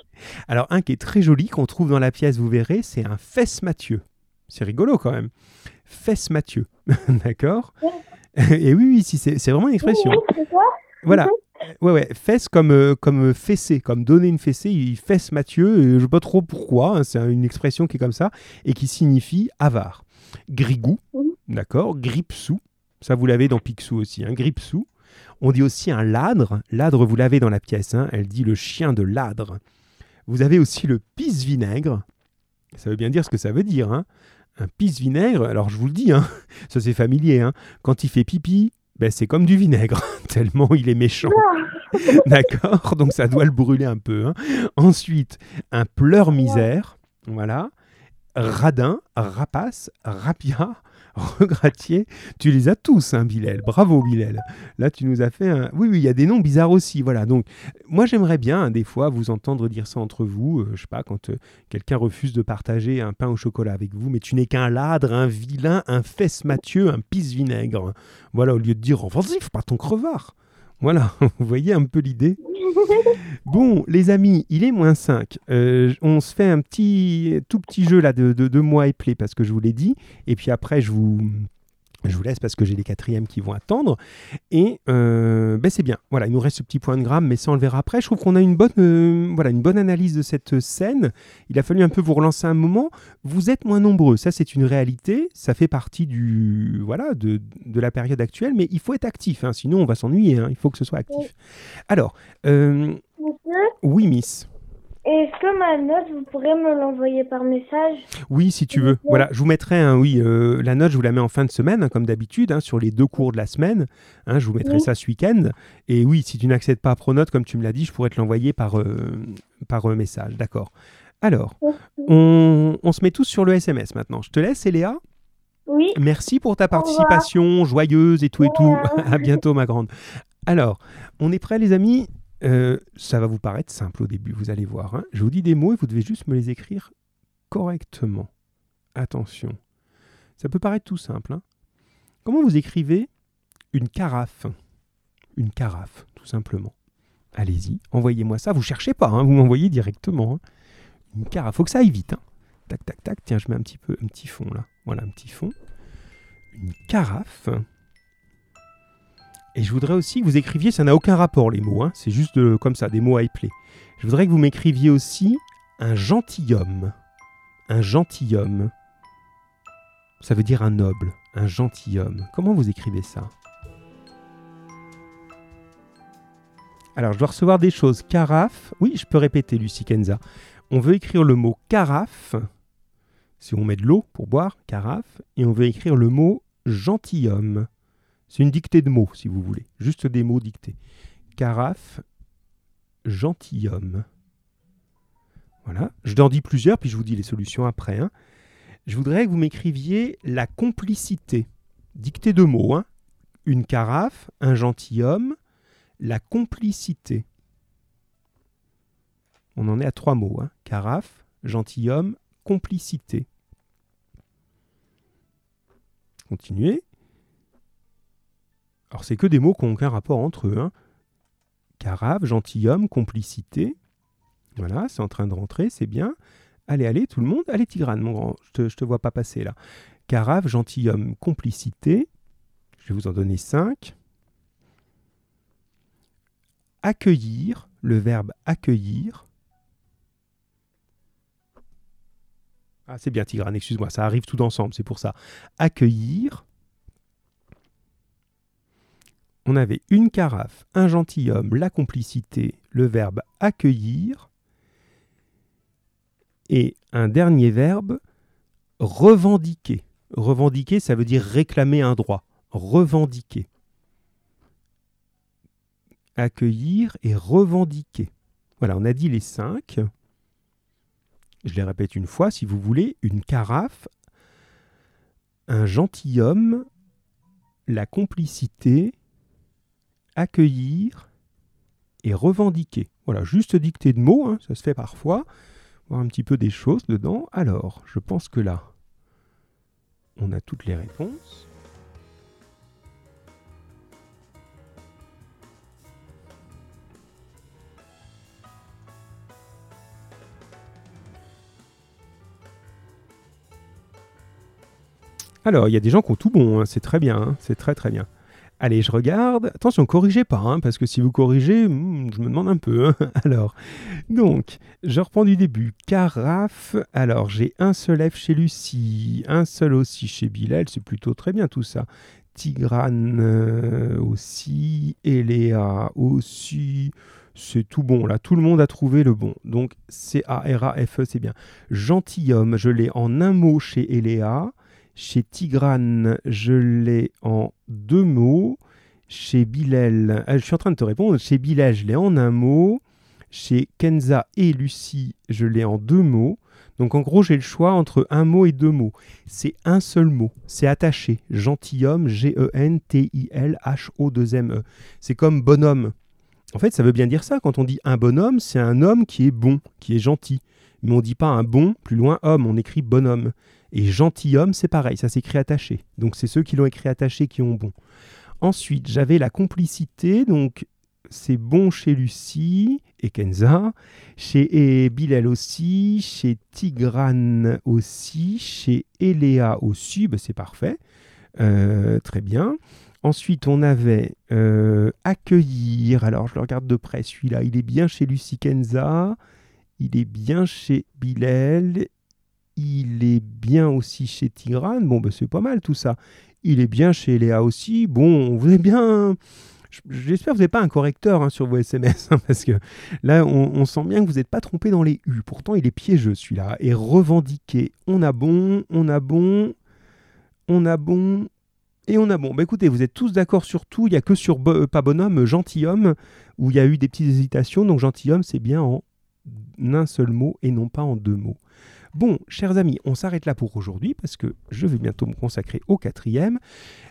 Alors un qui est très joli, qu'on trouve dans la pièce, vous verrez, c'est un fesse Mathieu. C'est rigolo quand même. Fesse Mathieu. D'accord? Et oui, oui, si, c'est vraiment une expression. Voilà. Ouais, ouais, fesse comme, euh, comme fessée, comme donner une fessée, il fesse Mathieu, je sais pas trop pourquoi, hein, c'est une expression qui est comme ça, et qui signifie avare. Grigou, Mhm. d'accord, gripsou, ça vous l'avez dans Picsou aussi, hein, gripsou. On dit aussi un ladre, ladre vous l'avez dans la pièce, hein, elle dit le chien de ladre. Vous avez aussi le pisse-vinaigre, ça veut bien dire ce que ça veut dire, hein. Un pisse-vinaigre, alors je vous le dis, hein, ça c'est familier, hein, quand il fait pipi, ben, c'est comme du vinaigre, tellement il est méchant. D'accord? Donc ça doit le brûler un peu. hein. Ensuite, un pleur-misère. Voilà. Radin, rapace, rapia, regratier. Tu les as tous, hein, Bilal. Bravo, Bilal. Là, tu nous as fait un... Oui, oui, il y a des noms bizarres aussi. Voilà. Donc, moi, j'aimerais bien, hein, des fois, vous entendre dire ça entre vous. euh, je sais pas, quand euh, quelqu'un refuse de partager un pain au chocolat avec vous, mais tu n'es qu'un ladre, un vilain, un fesse Mathieu, un pisse-vinaigre. Voilà, au lieu de dire, offensif, pas ton crevard. Voilà, vous voyez un peu l'idée Bon, les amis, il est moins 5. Euh, on se fait un petit, tout petit jeu là de, de, de mois et play parce que je vous l'ai dit. Et puis après, je vous, je vous laisse parce que j'ai les quatrièmes qui vont attendre. Et euh, ben c'est bien. Voilà, il nous reste ce petit point de gramme, mais ça on le verra après. Je trouve qu'on a une bonne, euh, voilà, une bonne analyse de cette scène. Il a fallu un peu vous relancer un moment. Vous êtes moins nombreux, ça c'est une réalité. Ça fait partie du, voilà, de, de la période actuelle, mais il faut être actif, hein, sinon on va s'ennuyer. hein. Il faut que ce soit actif. Alors, euh, oui, Miss. Est-ce que ma note, vous pourrez me l'envoyer par message? Oui, si tu veux. Voilà, je vous mettrai un, oui, euh, la note, je vous la mets en fin de semaine, hein, comme d'habitude, hein, sur les deux cours de la semaine. Hein, je vous mettrai Oui. ça ce week-end. Et oui, si tu n'accèdes pas à Pronote, comme tu me l'as dit, je pourrais te l'envoyer par, euh, par euh, message. D'accord. Alors, on, on se met tous sur le SMS maintenant. Je te laisse, Eléa. Oui, Merci pour ta participation joyeuse et tout et tout. À bientôt, ma grande. Alors, on est prêts, les amis? Euh, Ça va vous paraître simple au début, vous allez voir. hein. Je vous dis des mots et vous devez juste me les écrire correctement. Attention. Ça peut paraître tout simple. hein. Comment vous écrivez une carafe? Une carafe, tout simplement. Allez-y, envoyez-moi ça. Vous cherchez pas, hein, vous m'envoyez directement. hein. Une carafe, faut que ça aille vite. Tac, tac, tac. Tiens, je mets un petit peu, un petit fond là. Voilà, un petit fond. Une carafe. Et je voudrais aussi que vous écriviez, ça n'a aucun rapport les mots, hein, c'est juste de- comme ça, des mots à épeler. Je voudrais que vous m'écriviez aussi un gentilhomme. Un gentilhomme. Ça veut dire un noble, un gentilhomme. Comment vous écrivez ça? Alors, je dois recevoir des choses. Carafe. Oui, je peux répéter, Lucie Kenza. On veut écrire le mot carafe. Si on met de l'eau pour boire, carafe. Et on veut écrire le mot gentilhomme. C'est une dictée de mots, si vous voulez. Juste des mots dictés. Carafe, gentilhomme. Voilà. Je t'en dis plusieurs, puis je vous dis les solutions après. hein. Je voudrais que vous m'écriviez la complicité. Dictée de mots. hein. Une carafe, un gentilhomme, la complicité. On en est à trois mots. hein. Carafe, gentilhomme, complicité. Continuez. Alors, c'est que des mots qui n'ont aucun rapport entre eux. hein. Carafe, gentilhomme, complicité. Voilà, c'est en train de rentrer, c'est bien. Allez, allez, tout le monde. Allez, Tigrane, mon grand. Je te, je te vois pas passer là. Carafe, gentilhomme, complicité. Je vais vous en donner cinq. Accueillir, le verbe accueillir. Ah, c'est bien, Tigrane, excuse-moi, ça arrive tout ensemble, c'est pour ça. Accueillir. On avait une carafe, un gentilhomme, la complicité, le verbe accueillir. Et un dernier verbe, revendiquer. Revendiquer, ça veut dire réclamer un droit. Revendiquer. Accueillir et revendiquer. Voilà, on a dit les cinq. Je les répète une fois, si vous voulez. Une carafe, un gentilhomme, la complicité, accueillir et revendiquer. Voilà, juste dictée de mots, hein, ça se fait parfois. Voir un petit peu des choses dedans. Alors, je pense que là, on a toutes les réponses. Alors, il y a des gens qui ont tout bon, hein, c'est très bien, hein, c'est très très bien. Allez, je regarde. Attention, corrigez pas, hein, parce que si vous corrigez, hmm, je me demande un peu. hein. Alors, donc, je reprends du début. Carafe. Alors, j'ai un seul F chez Lucie, un seul aussi chez Bilal. C'est plutôt très bien tout ça. Tigrane euh, aussi. Eléa aussi. C'est tout bon là. Tout le monde a trouvé le bon. Donc, C-A-R-A-F-E, c'est bien. Gentilhomme, je l'ai en un mot chez Eléa. Chez Tigrane, je l'ai en deux mots. Chez Bilal, ah, je suis en train de te répondre. Chez Bilal, je l'ai en un mot. Chez Kenza et Lucie, je l'ai en deux mots. Donc en gros, j'ai le choix entre un mot et deux mots. C'est un seul mot. C'est attaché. Gentilhomme, G-E-N-T-I-L-H-O-2-M-E. C'est comme bonhomme. En fait, ça veut bien dire ça. Quand on dit un bonhomme, c'est un homme qui est bon, qui est gentil. Mais on ne dit pas un bon, plus loin homme, on écrit bonhomme. Et gentilhomme, c'est pareil, ça s'écrit attaché. Donc c'est ceux qui l'ont écrit attaché qui ont bon. Ensuite, j'avais la complicité, donc c'est bon chez Lucie et Kenza, chez Bilal aussi, chez Tigrane aussi, chez Eléa aussi, ben c'est parfait, Euh, très bien. Ensuite, on avait euh, accueillir. Alors, je le regarde de près. Celui-là, il est bien chez Lucie Kenza. Il est bien chez Bilal. Il est bien aussi chez Tigrane. Bon, ben, c'est pas mal tout ça. Il est bien chez Léa aussi. Bon, vous êtes bien. J'espère que vous n'avez pas un correcteur hein, sur vos SMS, hein, parce que là, on, sent bien que vous n'êtes pas trompé dans les U. Pourtant, il est piégeux celui-là. Et revendiquer. On a bon, on a bon, on a bon, et on a bon. Bah écoutez, vous êtes tous d'accord sur tout. Il n'y a que sur euh, pas bonhomme, gentilhomme, où il y a eu des petites hésitations. Donc gentilhomme, c'est bien en un seul mot et non pas en deux mots. Bon, chers amis, on s'arrête là pour aujourd'hui parce que je vais bientôt me consacrer au quatrième.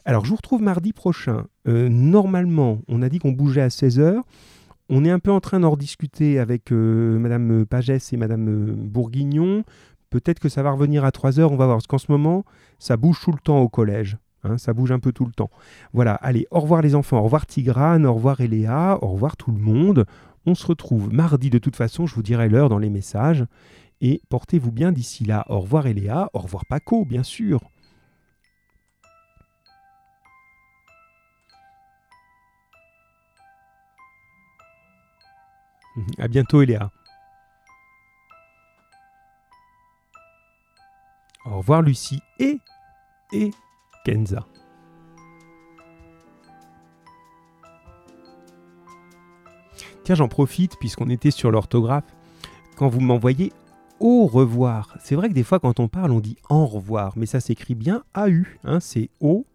Alors, je vous retrouve mardi prochain. Euh, normalement, on a dit qu'on bougeait à 16h. On est un peu en train d'en rediscuter avec euh, Madame Pagès et Madame Bourguignon. Peut-être que ça va revenir à 3h, on va voir. Parce qu'en ce moment, ça bouge tout le temps au collège. hein, ça bouge un peu tout le temps. Voilà, allez, au revoir les enfants, au revoir Tigrane, au revoir Eléa, au revoir tout le monde. On se retrouve mardi de toute façon, je vous dirai l'heure dans les messages. Et portez-vous bien d'ici là. Au revoir Eléa, au revoir Paco, bien sûr. À bientôt Eléa. Au revoir Lucie et, et Kenza. Tiens, j'en profite puisqu'on était sur l'orthographe. Quand vous m'envoyez au revoir, c'est vrai que des fois quand on parle on dit en revoir, mais ça s'écrit bien AU, hein, c'est O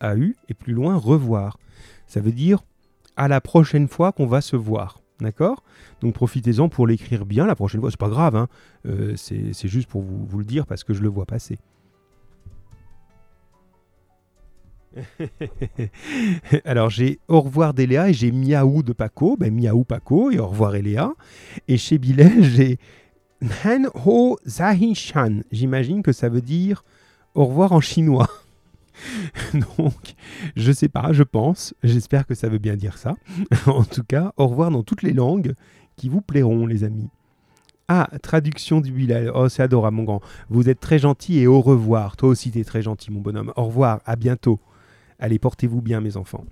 A-U, et plus loin, revoir. Ça veut dire à la prochaine fois qu'on va se voir. D'accord? Donc profitez-en pour l'écrire bien la prochaine fois. C'est pas grave, hein. Euh, c'est juste pour vous, le dire parce que je le vois passer. Alors j'ai au revoir d'Eléa et j'ai miaou de Paco, ben miaou Paco et au revoir Eléa. Et chez Bilal j'ai Hen Ho Zahi Shan. J'imagine que ça veut dire au revoir en chinois. Donc, je sais pas, je pense, j'espère que ça veut bien dire ça. en tout cas, au revoir dans toutes les langues qui vous plairont, les amis. Ah, traduction du Bilal. Oh, c'est adorable, mon grand. Vous êtes très gentil et au revoir. Toi aussi, tu es très gentil, mon bonhomme. Au revoir, à bientôt. Allez, portez-vous bien, mes enfants.